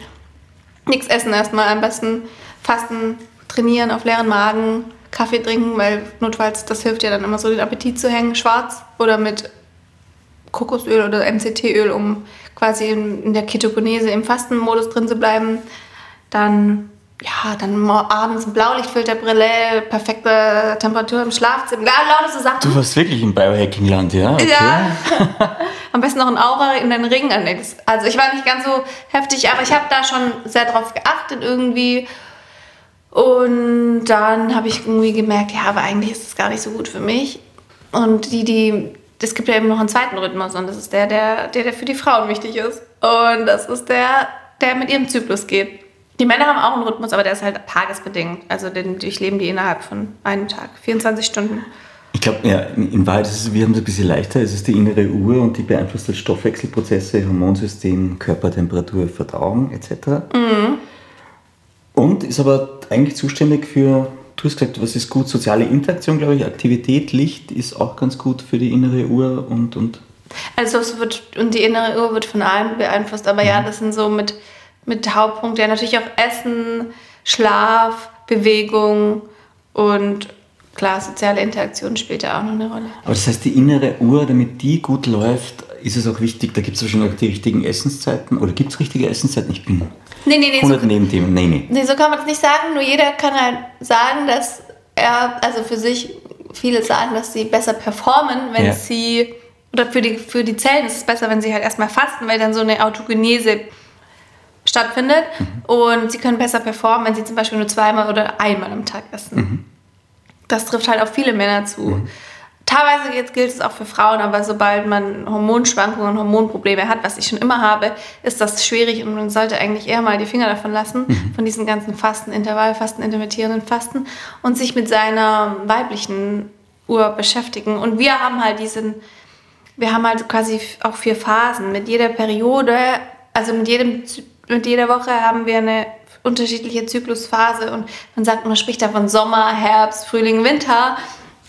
nichts essen erstmal, am besten fasten, trainieren auf leeren Magen, Kaffee trinken, weil notfalls das hilft ja dann immer so den Appetit zu hängen, schwarz oder mit Kokosöl oder MCT-Öl, um quasi in, der Ketogenese im Fastenmodus drin zu bleiben. Dann, ja, dann abends ein Blaulichtfilterbrille, perfekte Temperatur im Schlafzimmer, lauter so Sachen. Du warst wirklich im Biohacking-Land, ja? Okay. Ja. Am besten noch ein Aura in den Ring anlegst. Also ich war nicht ganz so heftig, aber ich habe da schon sehr drauf geachtet irgendwie. Und dann habe ich irgendwie gemerkt, ja, aber eigentlich ist das gar nicht so gut für mich. Und die, die, es gibt ja eben noch einen zweiten Rhythmus und das ist der, der, der, der für die Frauen wichtig ist. Und das ist der, der mit ihrem Zyklus geht. Die Männer haben auch einen Rhythmus, aber der ist halt tagesbedingt. Also den durchleben die innerhalb von einem Tag, 24 Stunden. Ich glaube, ja, in, Wahrheit ist es, wir haben es ein bisschen leichter. Es ist die innere Uhr und die beeinflusst halt Stoffwechselprozesse, Hormonsystem, Körpertemperatur, Verdauung etc. Und ist aber eigentlich zuständig für, du hast gesagt, was ist gut? Soziale Interaktion, glaube ich, Aktivität, Licht ist auch ganz gut für die innere Uhr und, und Also es wird, und die innere Uhr wird von allem beeinflusst, aber ja, das sind so mit, mit Hauptpunkte, ja natürlich auch Essen, Schlaf, Bewegung und klar, soziale Interaktion spielt ja auch noch eine Rolle. Aber das heißt, die innere Uhr, damit die gut läuft, ist es auch wichtig, da gibt es wahrscheinlich auch die richtigen Essenszeiten. Oder gibt es richtige Essenszeiten? Ich bin Nee, nee, nee, so, 100 Nebenthemen. Nee, nee. nee, so kann man es nicht sagen, nur jeder kann halt sagen, dass er, also für sich, viele sagen, dass sie besser performen, wenn Ja. sie, oder für die, für die Zellen ist es besser, wenn sie halt erstmal fasten, weil dann so eine Autogenese stattfindet und sie können besser performen, wenn sie zum Beispiel nur zweimal oder einmal am Tag essen. Das trifft halt auf viele Männer zu. Teilweise jetzt gilt es auch für Frauen, aber sobald man Hormonschwankungen, Hormonprobleme hat, was ich schon immer habe, ist das schwierig und man sollte eigentlich eher mal die Finger davon lassen, von diesen ganzen Fasten, Intervallfasten, intermittierenden Fasten und sich mit seiner weiblichen Uhr beschäftigen. Und wir haben halt diesen, wir haben halt quasi auch vier Phasen. Mit jeder Periode, also mit, jedem, Mit jeder Woche haben wir eine unterschiedliche Zyklusphase und man sagt, man spricht da von Sommer, Herbst, Frühling, Winter.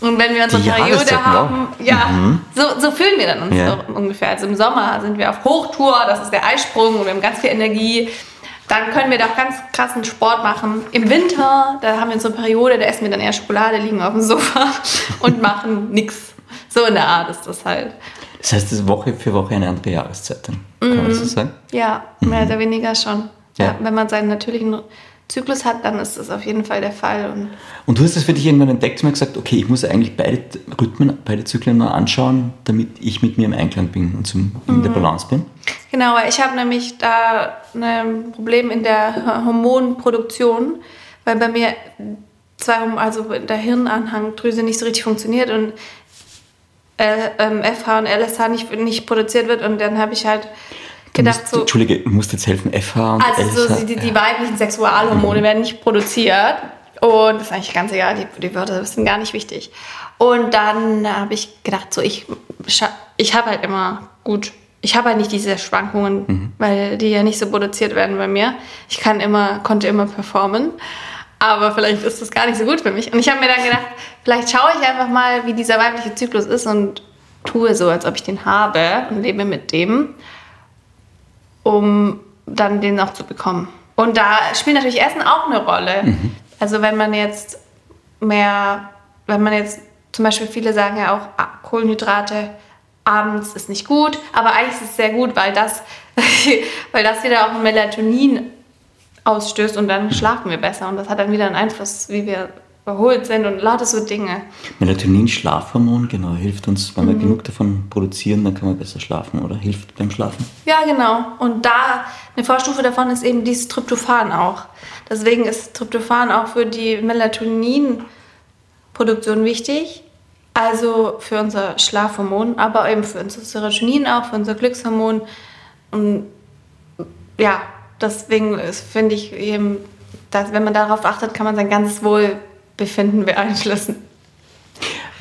Und wenn wir unsere Periode Jahreszeiten, haben, wow. ja, so, so fühlen wir dann uns Ja. so ungefähr. Also im Sommer sind wir auf Hochtour, das ist der Eisprung und wir haben ganz viel Energie. Dann können wir da auch ganz krassen Sport machen. Im Winter, da haben wir unsere Periode, da essen wir dann eher Schokolade, liegen auf dem Sofa und machen nichts. So in der Art ist das halt. Das heißt, es ist Woche für Woche eine andere Jahreszeit. dann. Kann man das so sagen? Ja, mehr oder weniger schon. Ja. Ja. wenn man seinen natürlichen Zyklus hat, dann ist das auf jeden Fall der Fall. Und Und du hast das für dich irgendwann entdeckt und mir gesagt, okay, ich muss eigentlich beide Rhythmen, beide Zyklen mal anschauen, damit ich mit mir im Einklang bin und zum, in der Balance bin. Genau, weil ich habe nämlich da ein Problem in der Hormonproduktion, weil bei mir zwei, also der Hirnanhangdrüse nicht so richtig funktioniert und äh, ähm, FH und LSH nicht, nicht produziert wird und dann habe ich halt gedacht musst, so, Entschuldige, du musst jetzt helfen, FH und also so LSH. die, die weiblichen Sexualhormone werden nicht produziert und das ist eigentlich ganz egal, die, die Wörter sind gar nicht wichtig. Und dann habe ich gedacht, so ich, ich habe halt immer gut, ich habe halt nicht diese Schwankungen, weil die ja nicht so produziert werden bei mir. Ich kann immer, konnte immer performen. Aber vielleicht ist das gar nicht so gut für mich. Und ich habe mir dann gedacht, vielleicht schaue ich einfach mal, wie dieser weibliche Zyklus ist und tue so, als ob ich den habe und lebe mit dem um dann den auch zu bekommen. Und da spielt natürlich Essen auch eine Rolle. Also wenn man jetzt mehr, wenn man jetzt zum Beispiel viele sagen ja auch, ah, Kohlenhydrate abends ist nicht gut, aber eigentlich ist es sehr gut, weil das, weil das wieder auch Melatonin ausstößt und dann schlafen wir besser und das hat dann wieder einen Einfluss, wie wir erholt sind und lauter so Dinge. Melatonin, Schlafhormon, genau, hilft uns, wenn wir genug davon produzieren, dann kann man besser schlafen oder hilft beim Schlafen. Ja, genau. Und da eine Vorstufe davon ist eben dieses Tryptophan auch. Deswegen ist Tryptophan auch für die Melatoninproduktion wichtig. Also für unser Schlafhormon, aber eben für unser Serotonin auch, für unser Glückshormon. Und ja, deswegen finde ich eben, dass wenn man darauf achtet, kann man sein ganzes Wohlbefinden beeinflussen.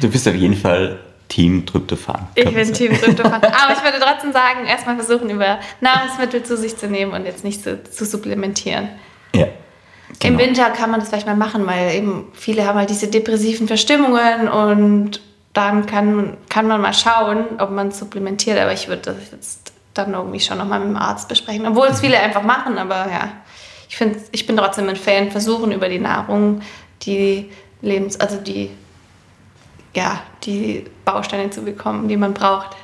Du bist auf jeden Fall Team Tryptophan. Ich bin Team Tryptophan. Aber ich würde trotzdem sagen, erstmal versuchen, über Nahrungsmittel zu sich zu nehmen und jetzt nicht zu, zu supplementieren. Ja. Im Genau. Winter kann man das vielleicht mal machen, weil eben viele haben halt diese depressiven Verstimmungen und dann kann, kann man mal schauen, ob man supplementiert. Aber ich würde das jetzt dann irgendwie schon nochmal mit dem Arzt besprechen. Obwohl es viele einfach machen, aber ja, ich, find, ich bin trotzdem ein Fan, versuchen über die Nahrung die Lebens-, also die, ja, die Bausteine zu bekommen, die man braucht.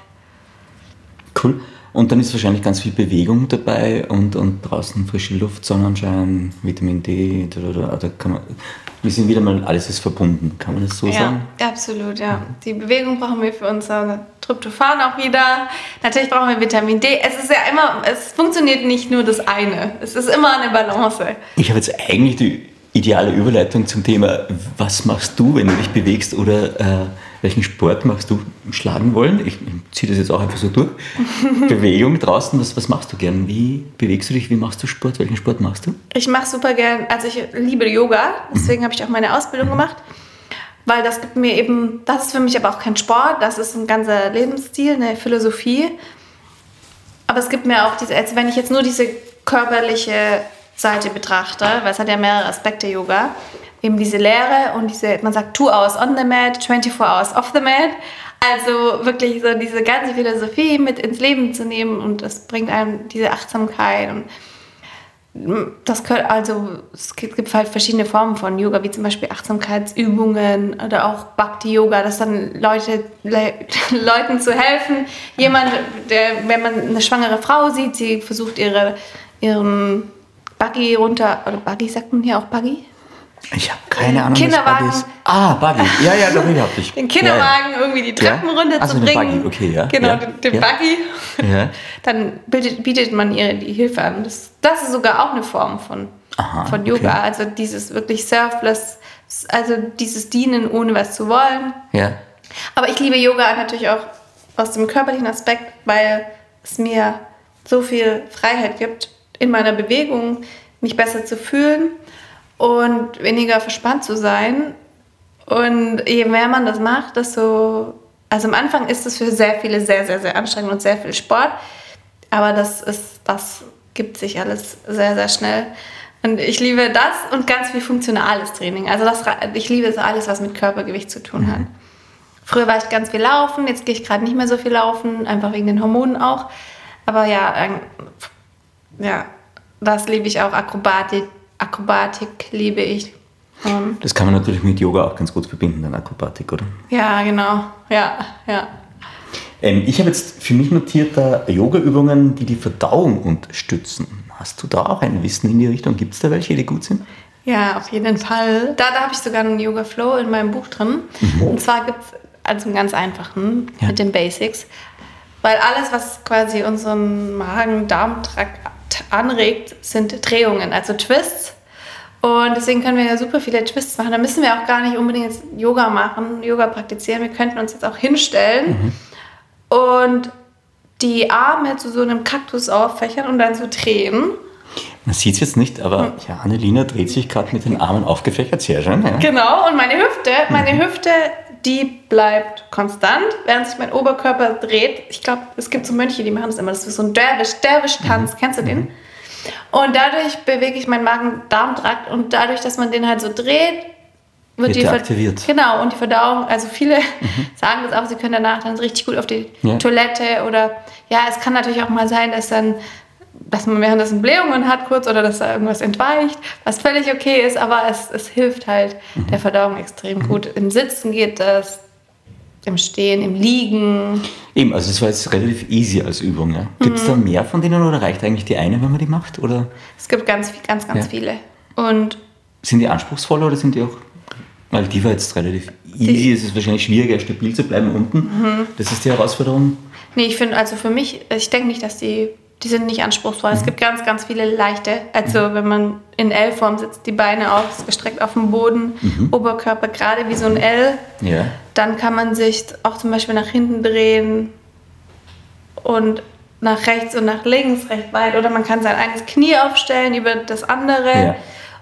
Cool. Und dann ist wahrscheinlich ganz viel Bewegung dabei und, und draußen frische Luft, Sonnenschein, Vitamin D. Da, da, da kann man, wir sind wieder mal, alles ist verbunden, kann man das so Ja, sagen? absolut, ja. Die Bewegung brauchen wir für unser Tryptophan auch wieder. Natürlich brauchen wir Vitamin D. Es ist ja immer, es funktioniert nicht nur das eine. Es ist immer eine Balance. Ich habe jetzt eigentlich die ideale Überleitung zum Thema, was machst du, wenn du dich bewegst oder äh, welchen Sport machst du schlagen wollen? Ich, ich ziehe das jetzt auch einfach so durch. Bewegung draußen, was, was machst du gern? Wie bewegst du dich? Wie machst du Sport? Welchen Sport machst du? Ich mache super gern, also ich liebe Yoga, deswegen habe ich auch meine Ausbildung gemacht. Weil das gibt mir eben, das ist für mich aber auch kein Sport, das ist ein ganzer Lebensstil, eine Philosophie. Aber es gibt mir auch diese, also wenn ich jetzt nur diese körperliche Seite betrachte, weil es hat ja mehrere Aspekte Yoga, eben diese Lehre und diese, man sagt two hours on the mat, 24 hours off the mat. Also wirklich so diese ganze Philosophie mit ins Leben zu nehmen und das bringt einem diese Achtsamkeit und das gehört also, es gibt halt verschiedene Formen von Yoga, wie zum Beispiel Achtsamkeitsübungen oder auch Bhakti-Yoga, das dann Leute, Le Leuten zu helfen. Jemand, der, wenn man eine schwangere Frau sieht, sie versucht ihre, ihren Buggy runter, oder Buggy sagt man hier auch Buggy? Ich habe keine Ahnung, Kinderwagen. was Buggy ist. Ah, Buggy. Ja, ja, doch, ich hab dich. Den Kinderwagen irgendwie die Treppen Ja. Ach so, den runterzubringen. Buggy, okay, ja. Genau, Ja. den, den Ja. Buggy. Ja. Dann bietet, bietet man ihr die Hilfe an. Das, das ist sogar auch eine Form von, Aha, von Yoga. okay. Also dieses wirklich Selfless, also dieses Dienen ohne was zu wollen. Ja. Aber ich liebe Yoga natürlich auch aus dem körperlichen Aspekt, weil es mir so viel Freiheit gibt, in meiner Bewegung mich besser zu fühlen und weniger verspannt zu sein. Und je mehr man das macht, desto. Also am Anfang ist es für sehr viele sehr, sehr, sehr anstrengend und sehr viel Sport. Aber das ist, das gibt sich alles sehr, sehr schnell. Und ich liebe das und ganz viel funktionales Training. Also das, ich liebe so alles, was mit Körpergewicht zu tun hat. Früher war ich ganz viel laufen, jetzt gehe ich gerade nicht mehr so viel laufen, einfach wegen den Hormonen auch. Aber ja, ähm, ja, das liebe ich auch. Akrobatik, Akrobatik liebe ich. Ähm, Das kann man natürlich mit Yoga auch ganz gut verbinden, dann Akrobatik, oder? ja, genau. Ja, ja. Ähm, ich habe jetzt für mich notiert da Yoga-Übungen, die die Verdauung unterstützen. Hast du da auch ein Wissen in die Richtung? Gibt es da welche, die gut sind? Ja, auf jeden Fall. Da, da habe ich sogar einen Yoga Flow in meinem Buch drin. Und zwar gibt es also einen ganz einfachen Ja. mit den Basics. Weil alles, was quasi unseren Magen-Darm-Trakt anregt, sind Drehungen, also Twists. Und deswegen können wir ja super viele Twists machen. Da müssen wir auch gar nicht unbedingt Yoga machen, Yoga praktizieren. Wir könnten uns jetzt auch hinstellen und die Arme zu so einem Kaktus auffächern und dann so drehen. Man sieht es jetzt nicht, aber ja, Annelina dreht sich gerade mit den Armen aufgefächert. Sehr schön. Ja. Genau, und meine Hüfte, meine Hüfte, die bleibt konstant, während sich mein Oberkörper dreht. Ich glaube, es gibt so Mönche, die machen das immer. Das ist so ein Derwisch, Derwisch-Tanz. Kennst du den? Und dadurch bewege ich meinen Magen-Darm-Trakt und dadurch, dass man den halt so dreht, wird, Wird die aktiviert. Genau, und die Verdauung, also viele sagen das auch, sie können danach dann richtig gut auf die Ja. Toilette oder ja, es kann natürlich auch mal sein, dass dann dass man währenddessen Blähungen hat kurz oder dass da irgendwas entweicht, was völlig okay ist, aber es, es hilft halt Mhm. der Verdauung extrem gut. Im Sitzen geht das, im Stehen, im Liegen. Eben, also es war jetzt relativ easy als Übung. Ja? Gibt es da mehr von denen oder reicht eigentlich die eine, wenn man die macht? Oder Es gibt ganz, ganz, ganz Ja. viele. Und sind die anspruchsvoller oder sind die auch... Weil die war jetzt relativ easy, es ist wahrscheinlich schwieriger, stabil zu bleiben unten. Mhm. Das ist die Herausforderung. nee, ich finde, also für mich, ich denke nicht, dass die, die sind nicht anspruchsvoll. Mhm. Es gibt ganz, ganz viele leichte. Also wenn man in L-Form sitzt, die Beine ausgestreckt auf dem Boden, Mhm. Oberkörper gerade wie so ein L. Ja. Dann kann man sich auch zum Beispiel nach hinten drehen und nach rechts und nach links recht weit. Oder man kann sein eigenes Knie aufstellen über das andere Ja.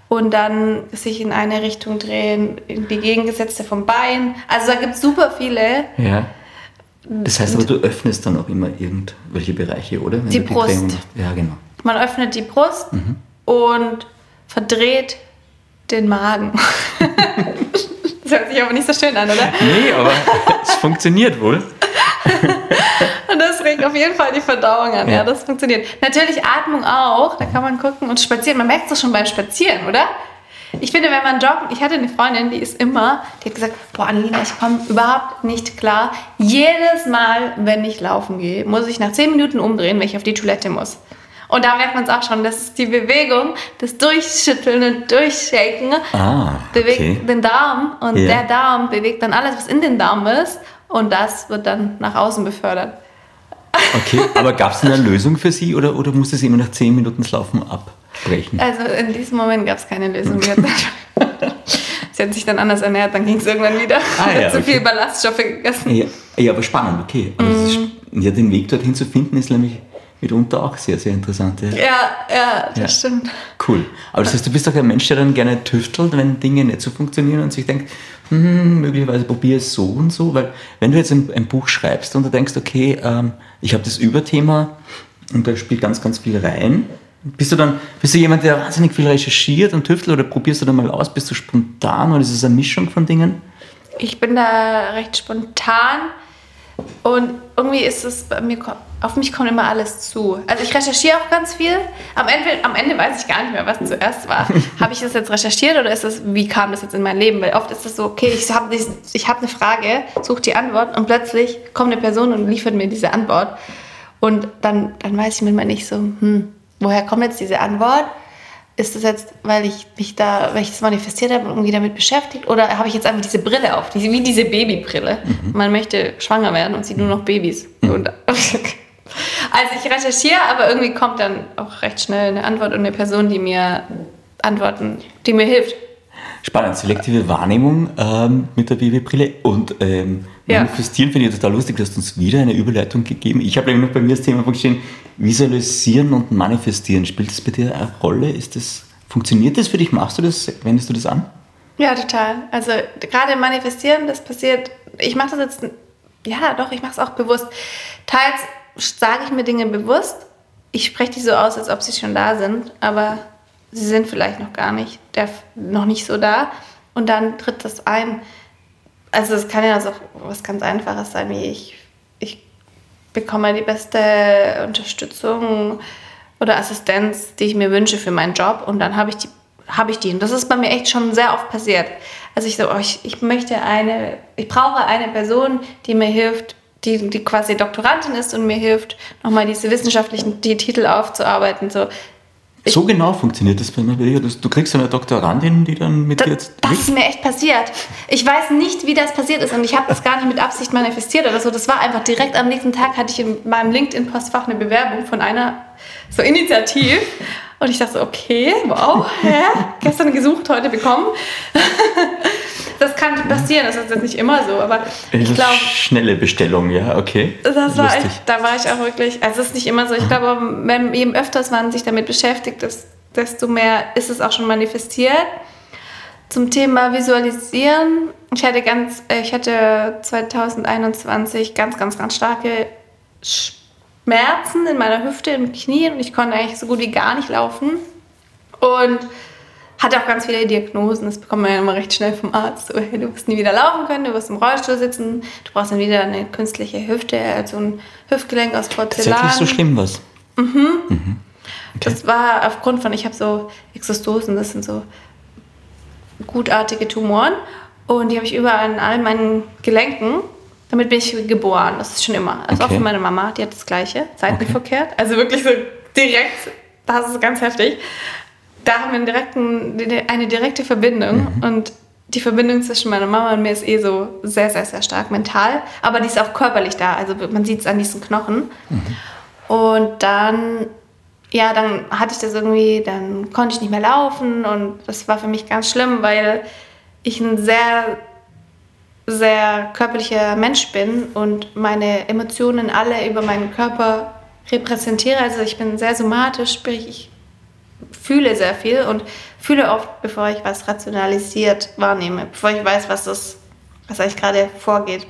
und dann sich in eine Richtung drehen, in die gegengesetzte vom Bein. Also da gibt es super viele. Ja. Das heißt aber, du öffnest dann auch immer irgendwelche Bereiche, oder? Wenn Die du Brust. Drehung. Ja, genau. Man öffnet die Brust Mhm. und verdreht den Magen. das hört sich aber nicht so schön an, oder? Nee, aber es funktioniert wohl. Und das regt auf jeden Fall die Verdauung an. Ja. Ja. das funktioniert. Natürlich Atmung auch. Da kann man gucken und spazieren. Man merkt es doch schon beim Spazieren, oder? Ich finde, wenn man joggen, ich hatte eine Freundin, die ist immer, die hat gesagt, boah, Annalena, ich komme überhaupt nicht klar. Jedes Mal, wenn ich laufen gehe, muss ich nach 10 Minuten umdrehen, wenn ich auf die Toilette muss. Und da merkt man es auch schon, das ist die Bewegung, das Durchschütteln und Durchshaken Ah, bewegt okay. den Darm und Ja. der Darm bewegt dann alles, was in den Darm ist und das wird dann nach außen befördert. Okay, aber gab es eine Lösung für sie oder, oder musste sie immer nach 10 Minuten das Laufen abbrechen? Also in diesem Moment gab es keine Lösung. Sie hat, sie hat sich dann anders ernährt, dann ging es irgendwann wieder. Ah, ja, Zu okay. viel Ballaststoffe gegessen. Ja, ja aber spannend, okay. Aber das ist, ja, den Weg dorthin zu finden ist nämlich mitunter auch sehr, sehr interessant. Ja. Ja, ja, das Ja. stimmt. Cool. Aber das heißt, du bist auch ein Mensch, der dann gerne tüftelt, wenn Dinge nicht so funktionieren und sich denkt, hm, möglicherweise probiere es so und so. Weil wenn du jetzt ein, ein Buch schreibst und du denkst, okay, ähm, ich habe das Überthema und da spielt ganz, ganz viel rein, bist du dann, bist du jemand, der wahnsinnig viel recherchiert und tüftelt oder probierst du dann mal aus, bist du spontan oder ist es eine Mischung von Dingen? Ich bin da recht spontan und irgendwie ist es bei mir, auf mich kommt immer alles zu. Also ich recherchiere auch ganz viel. Am Ende, am Ende weiß ich gar nicht mehr, was zuerst war. habe ich das jetzt recherchiert oder ist das, wie kam das jetzt in mein Leben? Weil oft ist es so, okay, ich habe ich hab eine Frage, suche die Antwort und plötzlich kommt eine Person und liefert mir diese Antwort. Und dann, dann weiß ich manchmal nicht so, hm, woher kommt jetzt diese Antwort? Ist das jetzt, weil ich mich da, weil ich das manifestiert habe und irgendwie damit beschäftigt? Oder habe ich jetzt einfach diese Brille auf, diese, wie diese Babybrille? Man möchte schwanger werden und sieht nur noch Babys. Und, also ich recherchiere, aber irgendwie kommt dann auch recht schnell eine Antwort und eine Person, die mir Antworten, die mir hilft. Spannend, selektive Wahrnehmung ähm, mit der Babybrille und ähm, Ja. manifestieren finde ich total lustig. Du hast uns wieder eine Überleitung gegeben. Ich habe nämlich noch bei mir das Thema vorgestellt, visualisieren und manifestieren. Spielt das bei dir eine Rolle? Ist das, funktioniert das für dich? Machst du das? Wendest du das an? Ja, total. Also gerade Manifestieren, das passiert, ich mache das jetzt, ja doch, ich mache es auch bewusst. Teils sage ich mir Dinge bewusst, ich spreche die so aus, als ob sie schon da sind, aber sie sind vielleicht noch gar nicht, der, noch nicht so da. Und dann tritt das ein. Also es kann ja auch was ganz Einfaches sein, wie ich bekomme die beste Unterstützung oder Assistenz, die ich mir wünsche für meinen Job und dann habe ich die habe ich die und das ist bei mir echt schon sehr oft passiert. Also ich so, oh, ich, ich möchte eine, ich brauche eine Person, die mir hilft, die, die quasi Doktorandin ist und mir hilft, nochmal diese wissenschaftlichen die Titel aufzuarbeiten. So, so genau funktioniert das bei mir. Du, kriegst eine Doktorandin, die dann mit Da, dir jetzt... das ist mir echt passiert. Ich weiß nicht, wie das passiert ist und ich habe das gar nicht mit Absicht manifestiert oder so. Das war einfach direkt am nächsten Tag hatte ich in meinem LinkedIn-Postfach eine Bewerbung von einer so Initiativ und ich dachte so, okay, wow, hä? gestern gesucht, heute bekommen. Das kann passieren, das ist jetzt nicht immer so, aber ich glaube, Schnelle Bestellung, ja, okay. das war echt, da war ich auch wirklich, also es ist nicht immer so. Ich glaube, wenn je öfters man sich damit beschäftigt, desto mehr ist es auch schon manifestiert. Zum Thema Visualisieren, ich hatte ganz, äh, ich hatte 2021 ganz, ganz, ganz starke Schmerzen in meiner Hüfte, im Knie und ich konnte eigentlich so gut wie gar nicht laufen und hatte auch ganz viele Diagnosen. Das bekommt man ja immer recht schnell vom Arzt. So, hey, du wirst nie wieder laufen können, du wirst im Rollstuhl sitzen, du brauchst dann wieder eine künstliche Hüfte, also ein Hüftgelenk aus Porzellan. Tatsächlich so schlimm was. Okay. Das war aufgrund von, ich habe so Exostosen, das sind so gutartige Tumoren und die habe ich überall in all meinen Gelenken. Damit bin ich geboren, das ist schon immer. Also Okay. auch für meine Mama, die hat das gleiche, seitenverkehrt. Also wirklich so direkt, das ist ganz heftig. Da haben wir einen direkten, eine direkte Verbindung und die Verbindung zwischen meiner Mama und mir ist eh so sehr, sehr, sehr stark mental. Aber die ist auch körperlich da, also man sieht es an diesen Knochen. Und dann, ja, dann hatte ich das irgendwie, dann konnte ich nicht mehr laufen und das war für mich ganz schlimm, weil ich ein sehr, sehr körperlicher Mensch bin und meine Emotionen alle über meinen Körper repräsentiere. Also ich bin sehr somatisch, sprich ich fühle sehr viel und fühle oft, bevor ich was rationalisiert wahrnehme, bevor ich weiß, was das, was eigentlich gerade vorgeht.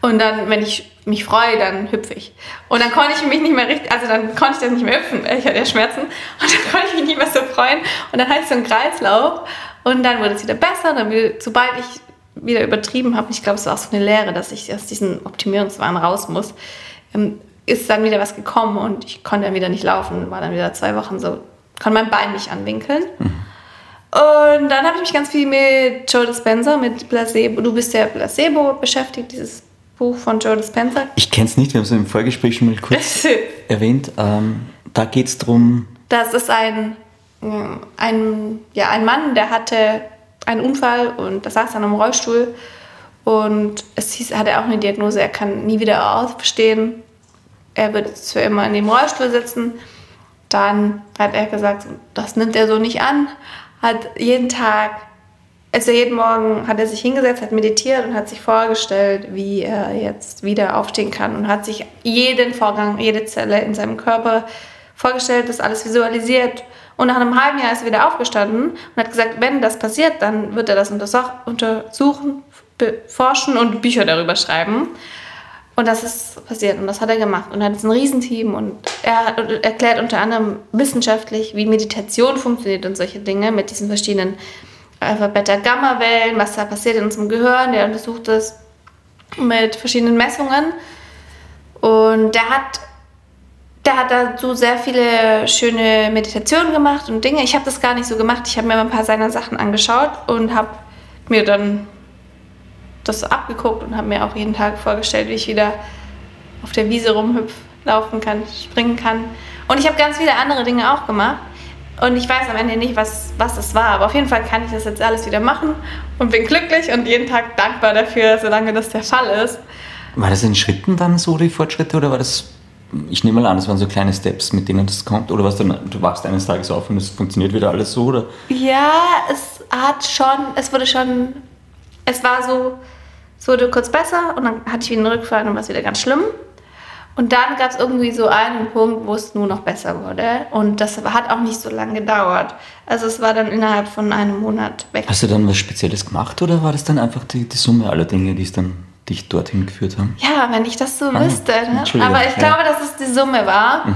Und dann, wenn ich mich freue, dann hüpfe ich. Und dann konnte ich mich nicht mehr richtig, also dann konnte ich dann nicht mehr hüpfen, ich hatte ja Schmerzen. Und dann konnte ich mich nicht mehr so freuen. Und dann hatte ich so einen Kreislauf. Und dann wurde es wieder besser. Dann sobald ich wieder übertrieben habe, ich glaube, es war auch so eine Lehre, dass ich aus diesem Optimierungswahn raus muss, ähm, ist dann wieder was gekommen und ich konnte dann wieder nicht laufen. War dann wieder zwei Wochen so, konnte mein Bein nicht anwinkeln. Und dann habe ich mich ganz viel mit Joe Dispenza, mit Placebo, du bist ja Placebo beschäftigt, dieses Buch von Joe Dispenza. Ich kenne es nicht, wir haben es im Vorgespräch schon mal kurz erwähnt. Ähm, da geht es darum, Das ist ein, ein, ja, ein Mann, der hatte einen Unfall und da saß dann im Rollstuhl und es hieß, er hatte auch eine Diagnose, er kann nie wieder aufstehen. Er wird für immer in dem Rollstuhl sitzen. Dann hat er gesagt, das nimmt er so nicht an. Hat jeden Tag, also jeden Morgen hat er sich hingesetzt, hat meditiert und hat sich vorgestellt, wie er jetzt wieder aufstehen kann und hat sich jeden Vorgang, jede Zelle in seinem Körper vorgestellt, das alles visualisiert. Und nach einem halben Jahr ist er wieder aufgestanden und hat gesagt, wenn das passiert, dann wird er das untersuch- untersuchen, forschen und Bücher darüber schreiben. Und das ist passiert und das hat er gemacht. Und er hat jetzt ein Riesenteam und er erklärt unter anderem wissenschaftlich, wie Meditation funktioniert und solche Dinge mit diesen verschiedenen Alpha, Beta, Gamma-Wellen, was da passiert in unserem Gehirn. Der untersucht das mit verschiedenen Messungen. Und der hat, der hat dazu sehr viele schöne Meditationen gemacht und Dinge. Ich habe das gar nicht so gemacht. Ich habe mir ein paar seiner Sachen angeschaut und habe mir dann das abgeguckt und habe mir auch jeden Tag vorgestellt, wie ich wieder auf der Wiese rumhüpf, laufen kann, springen kann. Und ich habe ganz viele andere Dinge auch gemacht. Und ich weiß am Ende nicht, was, was das war. Aber auf jeden Fall kann ich das jetzt alles wieder machen und bin glücklich und jeden Tag dankbar dafür, solange das der Fall ist. war das in Schritten dann so die Fortschritte oder war das, ich nehme mal an, das waren so kleine Steps, mit denen das kommt oder was dann, du wachst eines Tages auf und es funktioniert wieder alles so oder? Ja, es hat schon, es wurde schon, es war so, es wurde kurz besser und dann hatte ich wieder einen Rückfall und war es wieder ganz schlimm. Und dann gab es irgendwie so einen Punkt, wo es nur noch besser wurde. Und das hat auch nicht so lange gedauert. Also es war dann innerhalb von einem Monat weg. Hast du dann was Spezielles gemacht oder war das dann einfach die, die Summe aller Dinge, die es dann dich dorthin geführt haben? Ja, wenn ich das so Ah, wüsste. Ne? Aber ich ja. glaube, dass es die Summe war.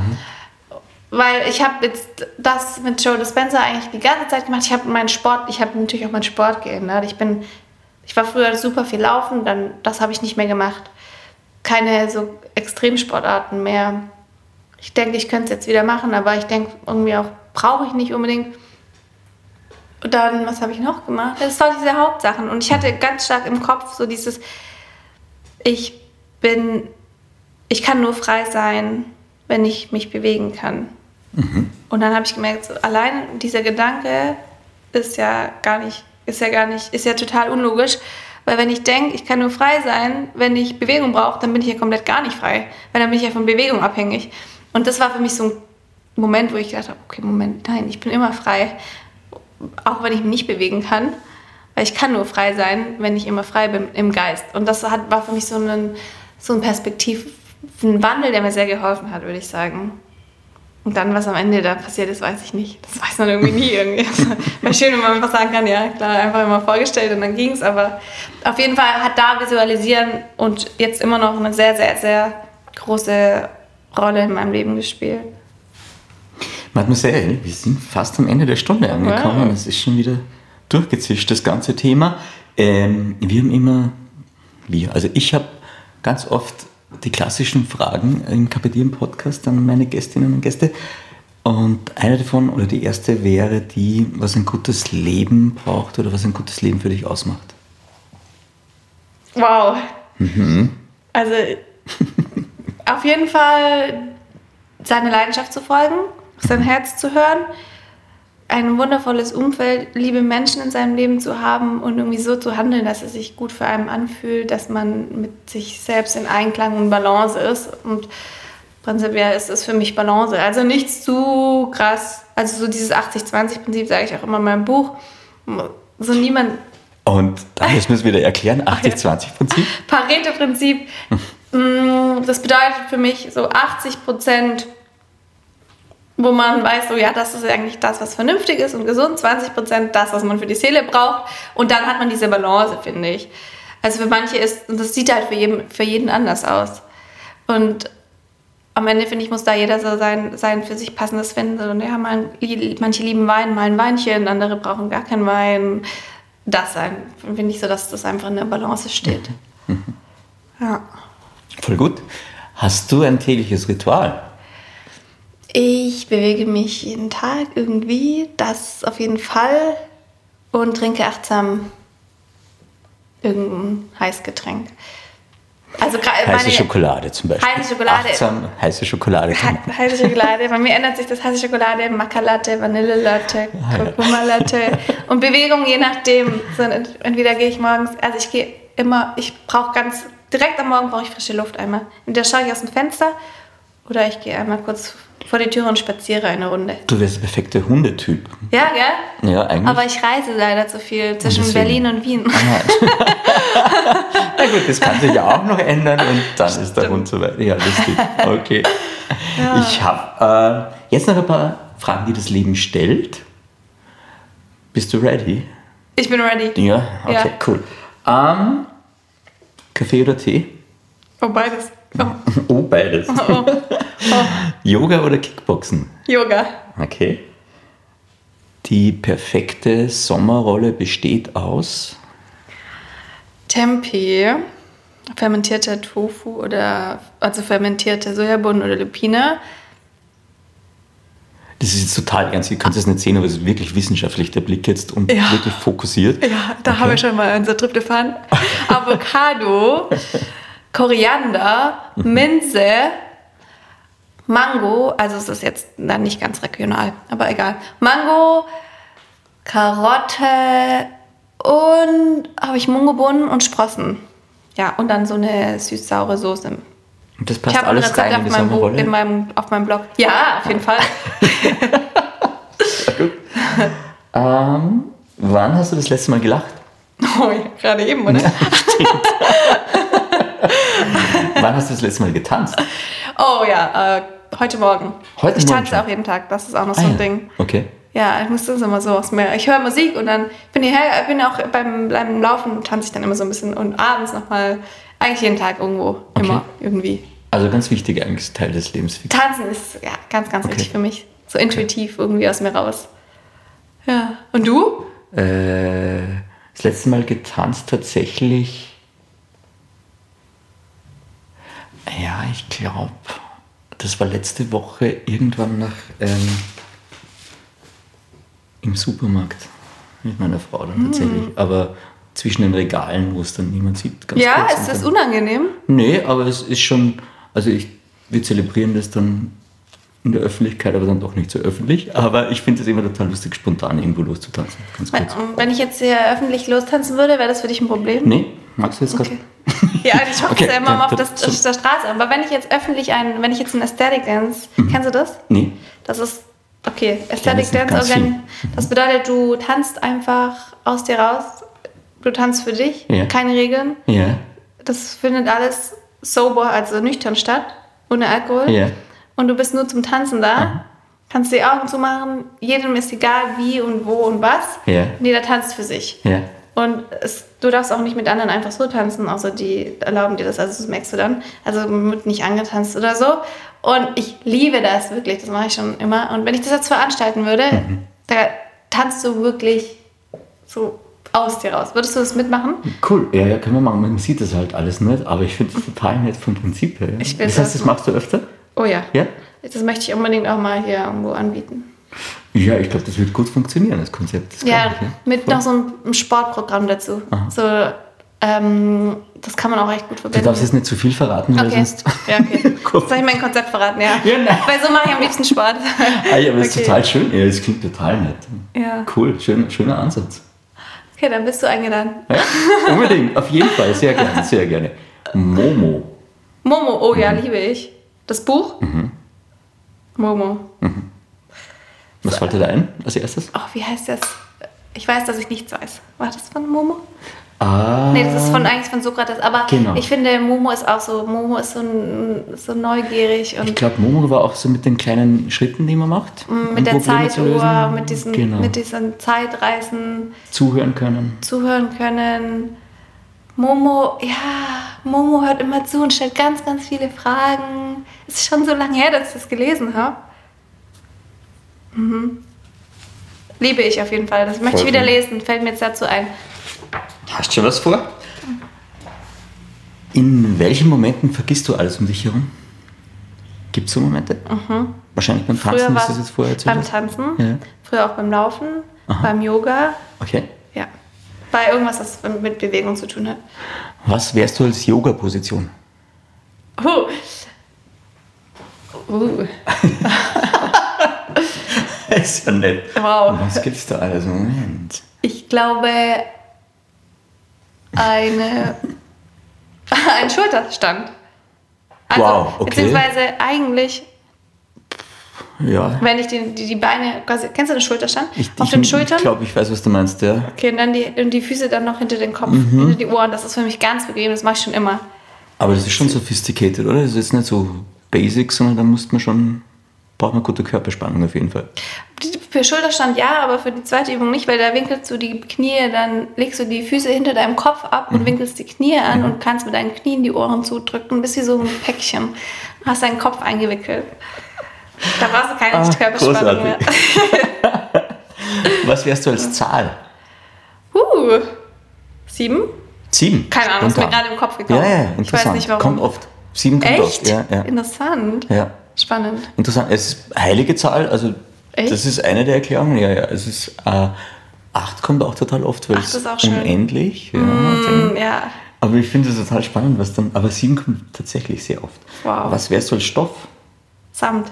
Weil ich habe jetzt das mit Joe Dispenza eigentlich die ganze Zeit gemacht. Ich habe meinen Sport, ich habe natürlich auch meinen Sport geändert. Ich bin, ich war früher super viel laufen, dann das habe ich nicht mehr gemacht. Keine so Extremsportarten mehr. Ich denke, ich könnte es jetzt wieder machen, aber ich denke irgendwie auch, brauche ich nicht unbedingt. Und dann, was habe ich noch gemacht? Das waren diese Hauptsachen. Und ich hatte ganz stark im Kopf so dieses, ich bin, ich kann nur frei sein, wenn ich mich bewegen kann. Und dann habe ich gemerkt, so, allein dieser Gedanke ist ja gar nicht, ist ja gar nicht, ist ja total unlogisch. Weil wenn ich denke, ich kann nur frei sein, wenn ich Bewegung brauche, dann bin ich ja komplett gar nicht frei. Weil dann bin ich ja von Bewegung abhängig. Und das war für mich so ein Moment, wo ich gedacht habe, okay, Moment, nein, ich bin immer frei. Auch wenn ich mich nicht bewegen kann. Weil ich kann nur frei sein, wenn ich immer frei bin im Geist. Und das hat, war für mich so ein, so ein Perspektiv, ein Wandel, der mir sehr geholfen hat, würde ich sagen. Und dann, was am Ende da passiert ist, weiß ich nicht. Das weiß man irgendwie nie. Irgendwie. Wäre schön, wenn man einfach sagen kann, ja, klar, einfach immer vorgestellt und dann ging es. Aber auf jeden Fall hat da Visualisieren und jetzt immer noch eine sehr, sehr, sehr große Rolle in meinem Leben gespielt. Mademoiselle, wir sind fast am Ende der Stunde angekommen. Wow. Es ist schon wieder durchgezischt, das ganze Thema. Ähm, wir haben immer, wir, also ich habe ganz oft die klassischen Fragen im KPD-Podcast an meine Gästinnen und Gäste. Und eine davon, oder die erste, wäre die, was ein gutes Leben braucht oder was ein gutes Leben für dich ausmacht. Wow. Also auf jeden Fall seine Leidenschaft zu folgen, sein Herz zu hören, ein wundervolles Umfeld, liebe Menschen in seinem Leben zu haben und irgendwie so zu handeln, dass es sich gut für einen anfühlt, dass man mit sich selbst in Einklang und Balance ist. Und prinzipiell ist es für mich Balance. Also nichts zu krass. Also so dieses 80-20-Prinzip sage ich auch immer in meinem Buch. So niemand Und da müssen wir es wieder erklären, 80-20-Prinzip. Pareto-Prinzip, mm, das bedeutet für mich so 80 Prozent, wo man weiß, so ja, das ist eigentlich das, was vernünftig ist und gesund, 20 Prozent das, was man für die Seele braucht und dann hat man diese Balance, finde ich. Also für manche ist, und das sieht halt für jeden, für jeden anders aus. Und am Ende, finde ich, muss da jeder so sein, sein für sich passendes finden. Und ja, man, manche lieben Wein, mal ein Weinchen, andere brauchen gar keinen Wein. Das sein, finde ich so, dass das einfach in der Balance steht. Ja. Voll gut. Hast du ein tägliches Ritual? Ich bewege mich jeden Tag irgendwie, das auf jeden Fall. Und trinke achtsam irgendein Heißgetränk. Also Heiße Schokolade zum Beispiel. Heiße Schokolade. Achtsam heiße Schokolade. He- Heiße Schokolade. Bei mir ändert sich das heiße Schokolade, Macca-Latte, Vanille-Latte, Kurkuma-Latte und Bewegung je nachdem. So, entweder gehe ich morgens, also ich gehe immer, ich brauche ganz, direkt am Morgen brauche ich frische Luft einmal. Entweder schaue ich aus dem Fenster oder ich gehe einmal kurz vor die Tür und spaziere eine Runde. Du wärst der perfekte Hundetyp. Ja, gell? Ja, eigentlich. Aber ich reise leider zu viel zwischen. Berlin und Wien. Na gut, das kann sich ja auch noch ändern und dann ist der Hund soweit. Ja, lustig. Okay. Ich habe äh, jetzt noch ein paar Fragen, die das Leben stellt. Bist du ready? Ich bin ready. Ja, okay, Ja. cool. Ähm, Kaffee oder Tee? Oh, beides. Oh, Oh, beides. oh. Yoga oder Kickboxen? Yoga. Okay. Die perfekte Sommerrolle besteht aus. Tempeh, fermentierter Tofu oder also fermentierte Sojabohnen oder Lupine. Das ist jetzt total ernst, ihr könnt es nicht sehen, aber es ist wirklich wissenschaftlich der Blick jetzt und Ja. wirklich fokussiert. Ja, da Okay. haben wir schon mal unser Tryptophan. Avocado, Koriander, Minze, Mango, also es ist jetzt dann nicht ganz regional, aber egal. Mango, Karotte und habe ich Mungobohnen und Sprossen. Ja, und dann so eine süß-saure Soße. Und das Ich passt ein alles Rezept rein in auf meinem, Sommerrolle. in meinem, auf meinem Blog. Ja, auf jeden Fall. Ähm, wann hast du das letzte Mal gelacht? Oh, ja, gerade eben, oder? wann hast du das letzte Mal getanzt? Oh ja, äh, heute Morgen. Heute ich Morgen tanze schon? auch jeden Tag, das ist auch noch so Ah, ein ja. Ding. Okay. Ja, ich muss das immer so aus mir. Ich höre Musik und dann bin ich bin auch beim, beim Laufen tanze ich dann immer so ein bisschen und abends nochmal, eigentlich jeden Tag irgendwo, immer irgendwie. Also ganz wichtig eigentlich Teil des Lebens. Tanzen ist ja ganz, ganz Okay. wichtig für mich. So intuitiv irgendwie aus mir raus. Ja. Und du? Äh, das letzte Mal getanzt tatsächlich. Ja, ich glaube, das war letzte Woche irgendwann nach ähm, im Supermarkt mit meiner Frau dann tatsächlich. Aber zwischen den Regalen, wo es dann niemand sieht. Ganz Hm. Ja, ist das unangenehm? Nee, aber es ist schon, also ich, wir zelebrieren das dann in der Öffentlichkeit, aber dann doch nicht so öffentlich. Aber ich finde es immer total lustig, spontan irgendwo loszutanzen. Ganz Wenn, wenn ich jetzt hier öffentlich lostanzen würde, wäre das für dich ein Problem? Nee, magst du jetzt? Okay. Ja, ich mache Okay, das ja immer mal auf das, auf der Straße. Aber wenn ich jetzt öffentlich ein, wenn ich jetzt einen Aesthetic Dance, Mhm. kennst du das? Nee. Das ist, okay, Aesthetic das noch Dance, organ, das bedeutet, du tanzt einfach aus dir raus. Du tanzt für dich, Ja. keine Regeln. Ja. Das findet alles sober, also nüchtern statt, ohne Alkohol. Ja. Und du bist nur zum Tanzen da. Kannst die Augen zumachen. Jedem ist egal, wie und wo und was. Ja. Und jeder tanzt für sich. Ja. Und es, du darfst auch nicht mit anderen einfach so tanzen, außer die erlauben dir das, also das merkst du dann. Also wird nicht angetanzt oder so. Und ich liebe das wirklich, das mache ich schon immer. Und wenn ich das jetzt veranstalten würde, Mhm. da tanzt du wirklich so aus dir raus. Würdest du das mitmachen? Cool, ja, ja, können wir machen. Man sieht das halt alles nicht, aber ich finde das total nett vom Prinzip her. Ja. Ich das heißt, das machst du öfter? Oh ja. Ja? Das möchte ich unbedingt auch mal hier irgendwo anbieten. Ja, ich glaube, das wird gut funktionieren, das Konzept. Das Ja, ich, mit noch so einem Sportprogramm dazu. So, ähm, das kann man auch echt gut Du verbinden. darfst jetzt nicht zu viel verraten, weil Okay. sonst. Ja, okay. Soll ich mein Konzept verraten? Ja. Ja, nein. Weil so mache ich am liebsten Sport. Ah, ja, aber das ist Okay. total schön. Ja, das klingt total nett. Ja. Cool, schön, schöner Ansatz. Okay, dann bist du eingeladen. Ja, unbedingt, auf jeden Fall, sehr gerne, sehr gerne. Momo. Momo, oh Mhm. ja, liebe ich. Das Buch? Momo. Was fällt dir da ein als erstes? Oh, wie heißt das? Ich weiß, dass ich nichts weiß. War das von Momo? Ah, Nee, das ist von, eigentlich von Sokrates. Aber Genau. ich finde, Momo ist auch so, Momo ist so, so neugierig und ich glaube, Momo war auch so mit den kleinen Schritten, die man macht. um Mm, mit der Probleme. Zeituhr, mit diesen, genau. mit diesen Zeitreisen Zuhören können. zuhören können. Momo, ja, Momo hört immer zu und stellt ganz, ganz viele Fragen. Es ist schon so lange her, dass ich das gelesen habe. Mhm. Liebe ich auf jeden Fall. Das möchte ich Voll wieder gut. lesen. Fällt mir jetzt dazu ein. Hast du schon was vor? In welchen Momenten vergisst du alles um dich herum? Gibt es so Momente? Wahrscheinlich beim Tanzen, Früher das war ist jetzt vorher erzählt. beim. Tanzen, Ja. früher auch beim Laufen, beim Yoga. Okay. Ja. Bei irgendwas, das mit Bewegung zu tun hat. Was wärst du als Yoga-Position? Uh. Uh. ist ja nett. Wow. Was gibt's da alles? Moment. Ich glaube, eine, ein Schulterstand. Also, Wow, okay. beziehungsweise eigentlich, Ja. wenn ich die, die, die Beine, quasi, kennst du den Schulterstand? Ich, Auf ich, den Schultern? Ich glaube, ich weiß, was du meinst, ja. Okay, und dann die, und die Füße dann noch hinter den Kopf, Mhm. hinter die Ohren. Das ist für mich ganz bequem, das mache ich schon immer. Aber das ist schon sophisticated, oder? Das ist jetzt nicht so basic, sondern da muss man schon, braucht man gute Körperspannung auf jeden Fall. Für Schulterstand ja, aber für die zweite Übung nicht, weil da winkelst du die Knie, dann legst du die Füße hinter deinem Kopf ab Mhm. und winkelst die Knie an und kannst mit deinen Knien die Ohren zudrücken, bist wie so ein Päckchen. Hast deinen Kopf eingewickelt. Da brauchst du keine Ah, Körperspannung mehr. Was wärst du als Zahl? Uh, sieben? Sieben. Keine Ahnung, ist mir gerade im Kopf gekommen. Ja, ja, Ich interessant. weiß nicht warum. Kommt oft. Sieben kommt Echt? oft. Ja, ja. Interessant. ja. Spannend. Interessant. Es ist heilige Zahl, also Echt? das ist eine der Erklärungen. Ja, ja. Es ist äh, acht kommt auch total oft, weil es ist auch schön. unendlich. Ja, Mm, ja. Aber ich finde es total spannend, was dann. Aber sieben kommt tatsächlich sehr oft. Wow. Was wärst du als Stoff? Samt.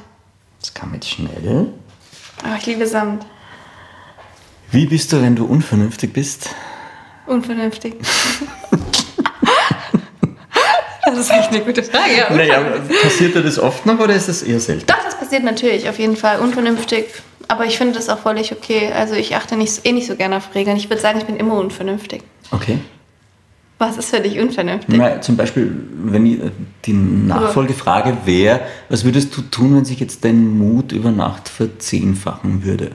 Das kam jetzt schnell. Oh, ich liebe Samt. Wie bist du, wenn du unvernünftig bist? Unvernünftig. das ist echt eine gute Frage. Ja, Naja, passiert dir das oft noch oder ist das eher selten? Doch, das passiert natürlich, auf jeden Fall. Unvernünftig. Aber ich finde das auch völlig okay. Also ich achte nicht, eh nicht so gerne auf Regeln. Ich würde sagen, ich bin immer unvernünftig. Okay. Was ist für dich unvernünftig? Na, zum Beispiel, wenn ich, äh, die Nachfolgefrage wäre, was würdest du tun, wenn sich jetzt dein Mut über Nacht verzehnfachen würde?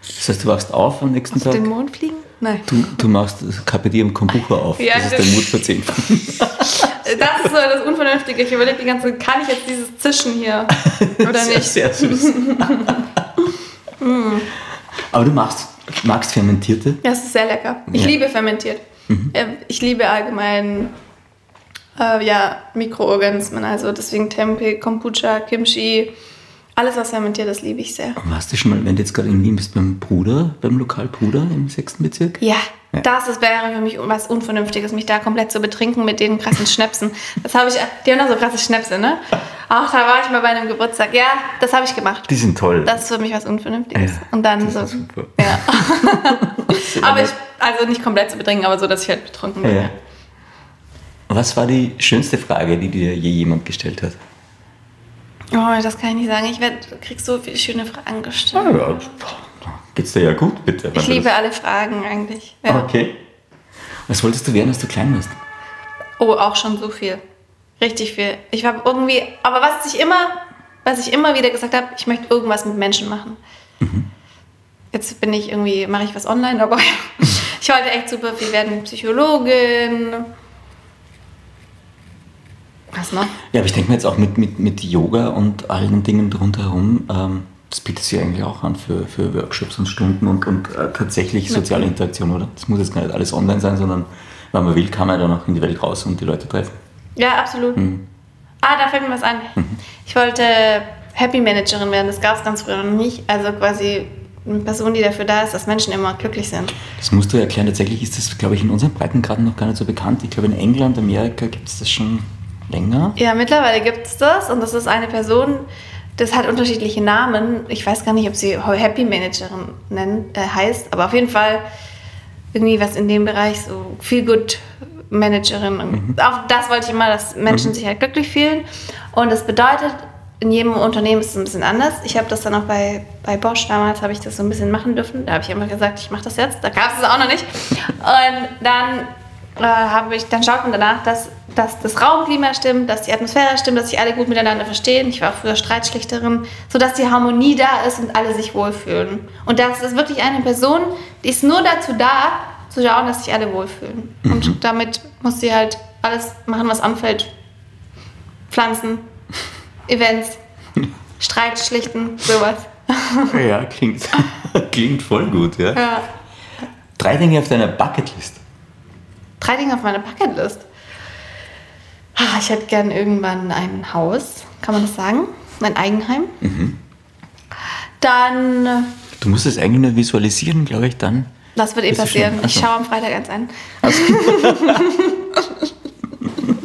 Das heißt, du wachst auf am nächsten Auf Tag, den Mond fliegen? Nein. du, du machst KPD im Kombucha auf, Ja, das ist dein Mut verzehnfachen. Das ist so das Unvernünftige. Ich überlege die ganze Zeit, kann ich jetzt dieses Zischen hier oder sehr, nicht? sehr süß. Aber du magst, magst Fermentierte? Ja, es ist sehr lecker. Ich Ja. liebe fermentiert. Äh, Ich liebe allgemein äh, ja, Mikroorganismen. Also deswegen Tempeh, Kombucha, Kimchi. Alles, was fermentiert ist, liebe ich sehr. Warst du schon mal, wenn du jetzt gerade in Wien bist, beim Bruder, beim Lokal Bruder im sechsten Bezirk? Ja, Ja. das ist, wäre für mich was Unvernünftiges, mich da komplett zu betrinken mit den krassen Schnäpsen. Das habe ich, die haben da so krasse Schnäpse, ne? Ach, da war ich mal bei einem Geburtstag. Ja, das habe ich gemacht. Die sind toll. Das ist für mich was Unvernünftiges. Ja, Und dann das so. ist super. Ja. aber ich, also nicht komplett zu betrinken, aber so, dass ich halt betrunken bin. Ja. Was war die schönste Frage, die dir je jemand gestellt hat? Oh, das kann ich nicht sagen. Ich werd, du kriegst so viele schöne Fragen gestellt. Ah, ja, geht's dir ja gut, bitte. Ich liebe alle Fragen eigentlich. Ja. Okay. Was wolltest du werden, als du klein warst? Oh, auch schon so viel. Richtig viel. Ich war irgendwie, aber was ich immer, was ich immer wieder gesagt habe, ich möchte irgendwas mit Menschen machen. Jetzt bin ich irgendwie, mache ich was online, aber ich wollte echt super viel werden, Psychologin. Was noch? Ja, aber ich denke mir jetzt auch mit, mit, mit Yoga und allen Dingen drumherum, ähm, Das bietet sich eigentlich auch an für, für Workshops und Stunden und, und äh, tatsächlich soziale Interaktion, oder? Das muss jetzt gar nicht alles online sein, sondern wenn man will, kann man dann auch in die Welt raus und die Leute treffen. Ja, absolut. Mhm. Ah, da fällt mir was ein. Ich wollte Happy Managerin werden, das gab es ganz früher noch nicht. Also quasi eine Person, die dafür da ist, dass Menschen immer glücklich sind. Das musst du erklären. Tatsächlich ist das, glaube ich, in unseren Breitengraden noch gar nicht so bekannt. Ich glaube, in England, Amerika gibt es das schon länger. Ja, mittlerweile gibt es das und das ist eine Person, das hat unterschiedliche Namen. Ich weiß gar nicht, ob sie Happy Managerin nennt, äh, heißt, aber auf jeden Fall irgendwie was in dem Bereich, so Feel Good Managerin. Und Auch das wollte ich immer, dass Menschen sich halt glücklich fühlen. Und das bedeutet, in jedem Unternehmen ist es ein bisschen anders. Ich habe das dann auch bei, bei Bosch damals, habe ich das so ein bisschen machen dürfen. Da habe ich immer gesagt, ich mache das jetzt. Da gab es es auch noch nicht. Und dann äh, habe ich, dann schaut man danach, dass, dass das Raumklima stimmt, dass die Atmosphäre stimmt, dass sich alle gut miteinander verstehen. Ich war früher Streitschlichterin, sodass die Harmonie da ist und alle sich wohlfühlen. Und das ist wirklich eine Person, die ist nur dazu da, zu schauen, dass sich alle wohlfühlen. Und damit muss sie halt alles machen, was anfällt. Pflanzen, Events, Streit schlichten, sowas. Ja, klingt, klingt voll gut, ja. Ja. Drei Dinge auf deiner Bucketlist. Drei Dinge auf meiner Bucketlist. Ah, Ich hätte gern irgendwann ein Haus, kann man das sagen? Ein Eigenheim. Dann, äh, Du musst es eigentlich nur visualisieren, glaube ich, dann. das wird eh passieren. Ich schaue am Freitag eins an.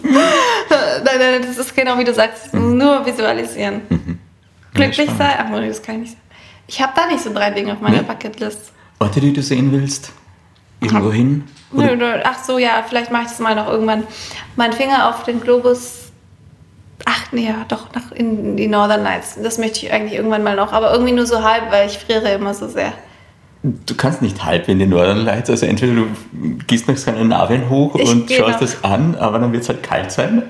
nein, nein, das ist genau wie du sagst. Nur visualisieren. Glücklich Mhm. Spannend. sein. Ach, nee, das kann ich nicht sagen. Ich habe da nicht so drei Dinge auf meiner Nee. Bucketlist. Orte, die du sehen willst? Irgendwo hin? Ach so, ja, vielleicht mache ich das mal noch irgendwann. Mein Finger auf den Globus. Ach nee, ja, doch, nach in die Northern Lights. Das möchte ich eigentlich irgendwann mal noch, aber irgendwie nur so halb, weil ich friere immer so sehr. Du kannst nicht halb in den Northern Lights, also entweder du gehst nach Skandinavien hoch Ich und schaust noch. das an, aber dann wird es halt kalt sein.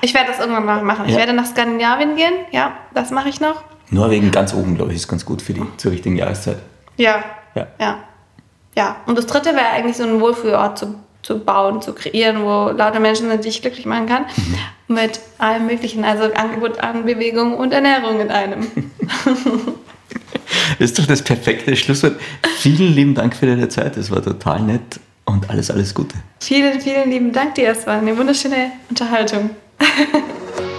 Ich werde das irgendwann mal machen. Ich Ja. werde nach Skandinavien gehen, ja, das mache ich noch. Norwegen ganz oben, glaube ich, ist ganz gut für die zur richtigen Jahreszeit. Ja. Ja. Ja. Ja. Und das dritte wäre eigentlich so ein Wohlfühlort zu, zu bauen, zu kreieren, wo lauter Menschen sind, die ich glücklich machen kann. Mhm. Mit allem Möglichen, also Angebot an Bewegung und Ernährung in einem. Das ist doch das perfekte Schlusswort. Vielen lieben Dank für deine Zeit. Das war total nett und alles, alles Gute. Vielen, vielen lieben Dank dir. Es war eine wunderschöne Unterhaltung.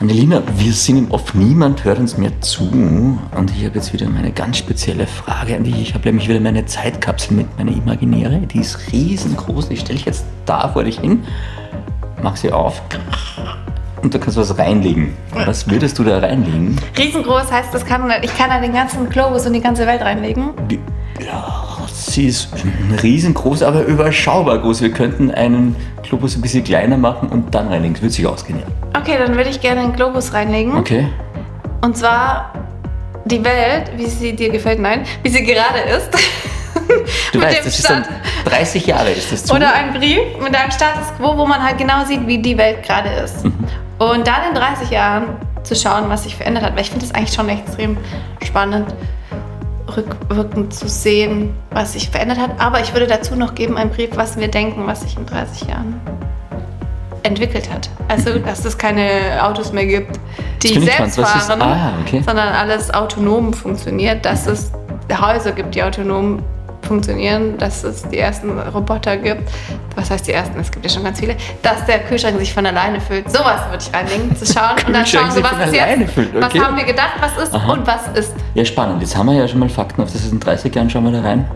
Annelina, wir sind im Off, niemand hört uns mehr zu. Und ich habe jetzt wieder meine ganz spezielle Frage an dich. Ich habe nämlich wieder meine Zeitkapsel mit, meine imaginäre. Die ist riesengroß. Die stelle ich jetzt da vor dich hin. Mach sie auf. Und da kannst du was reinlegen. Was würdest du da reinlegen? Riesengroß heißt, das kann, ich kann da den ganzen Globus und die ganze Welt reinlegen. Die, ja, sie ist riesengroß, aber überschaubar groß. Wir könnten einen Globus ein bisschen kleiner machen und dann reinlegen. Das würde sich ausgehen. ja. Okay, dann würde ich gerne einen Globus reinlegen. Okay. Und zwar die Welt, wie sie dir gefällt, nein, wie sie gerade ist. Du Mit weißt, dem das ist dann Stand- 30 Jahre ist das zu. Oder ein Brief mit einem Status Quo, wo man halt genau sieht, wie die Welt gerade ist. Und dann in 30 Jahren zu schauen, was sich verändert hat. Weil ich finde es eigentlich schon extrem spannend, rückwirkend zu sehen, was sich verändert hat. Aber ich würde dazu noch geben einen Brief, was wir denken, was sich in 30 Jahren entwickelt hat. Also, dass es keine Autos mehr gibt, die selbst fahren, ah, okay. sondern alles autonom funktioniert, dass es Häuser gibt, die autonom funktionieren, dass es die ersten Roboter gibt. Was heißt die ersten? Es gibt ja schon ganz viele. Dass der Kühlschrank sich von alleine füllt. Sowas würde ich reinlegen, zu schauen und dann schauen, so, was ist jetzt, füllt, was okay. haben wir gedacht, was ist Aha. und was ist. Ja, spannend. Jetzt haben wir ja schon mal Fakten auf das ist in 30 Jahren. Schauen wir da rein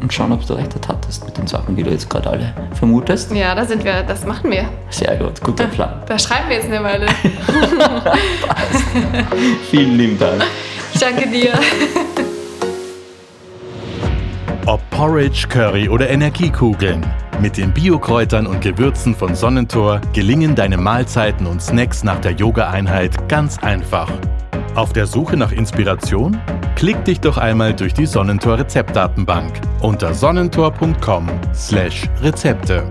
und schauen, ob du recht hattest mit den Sachen, die du jetzt gerade alle vermutest. Ja, da sind wir, das machen wir. Sehr gut, guter Plan. Da schreiben wir jetzt eine Weile. Vielen lieben Dank. Ich danke dir. Ob Porridge, Curry oder Energiekugeln. Mit den Biokräutern und Gewürzen von Sonnentor gelingen deine Mahlzeiten und Snacks nach der Yoga-Einheit ganz einfach. Auf der Suche nach Inspiration? Klick dich doch einmal durch die Sonnentor Rezeptdatenbank unter sonnentor.com/Rezepte.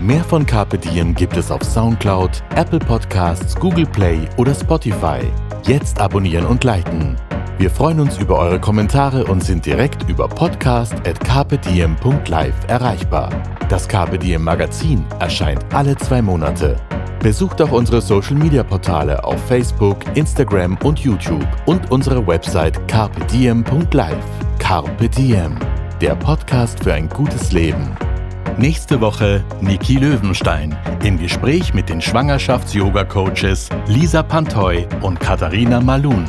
Mehr von Carpe Diem gibt es auf Soundcloud, Apple Podcasts, Google Play oder Spotify. Jetzt abonnieren und liken. Wir freuen uns über eure Kommentare und sind direkt über podcast.carpediem.live erreichbar. Das Carpe Diem Magazin erscheint alle zwei Monate. Besucht auch unsere Social Media Portale auf Facebook, Instagram und YouTube und unsere Website carpediem.live. Carpe Diem, der Podcast für ein gutes Leben. Nächste Woche Niki Löwenstein im Gespräch mit den Schwangerschafts-Yoga-Coaches Lisa Pantoy und Katharina Malun.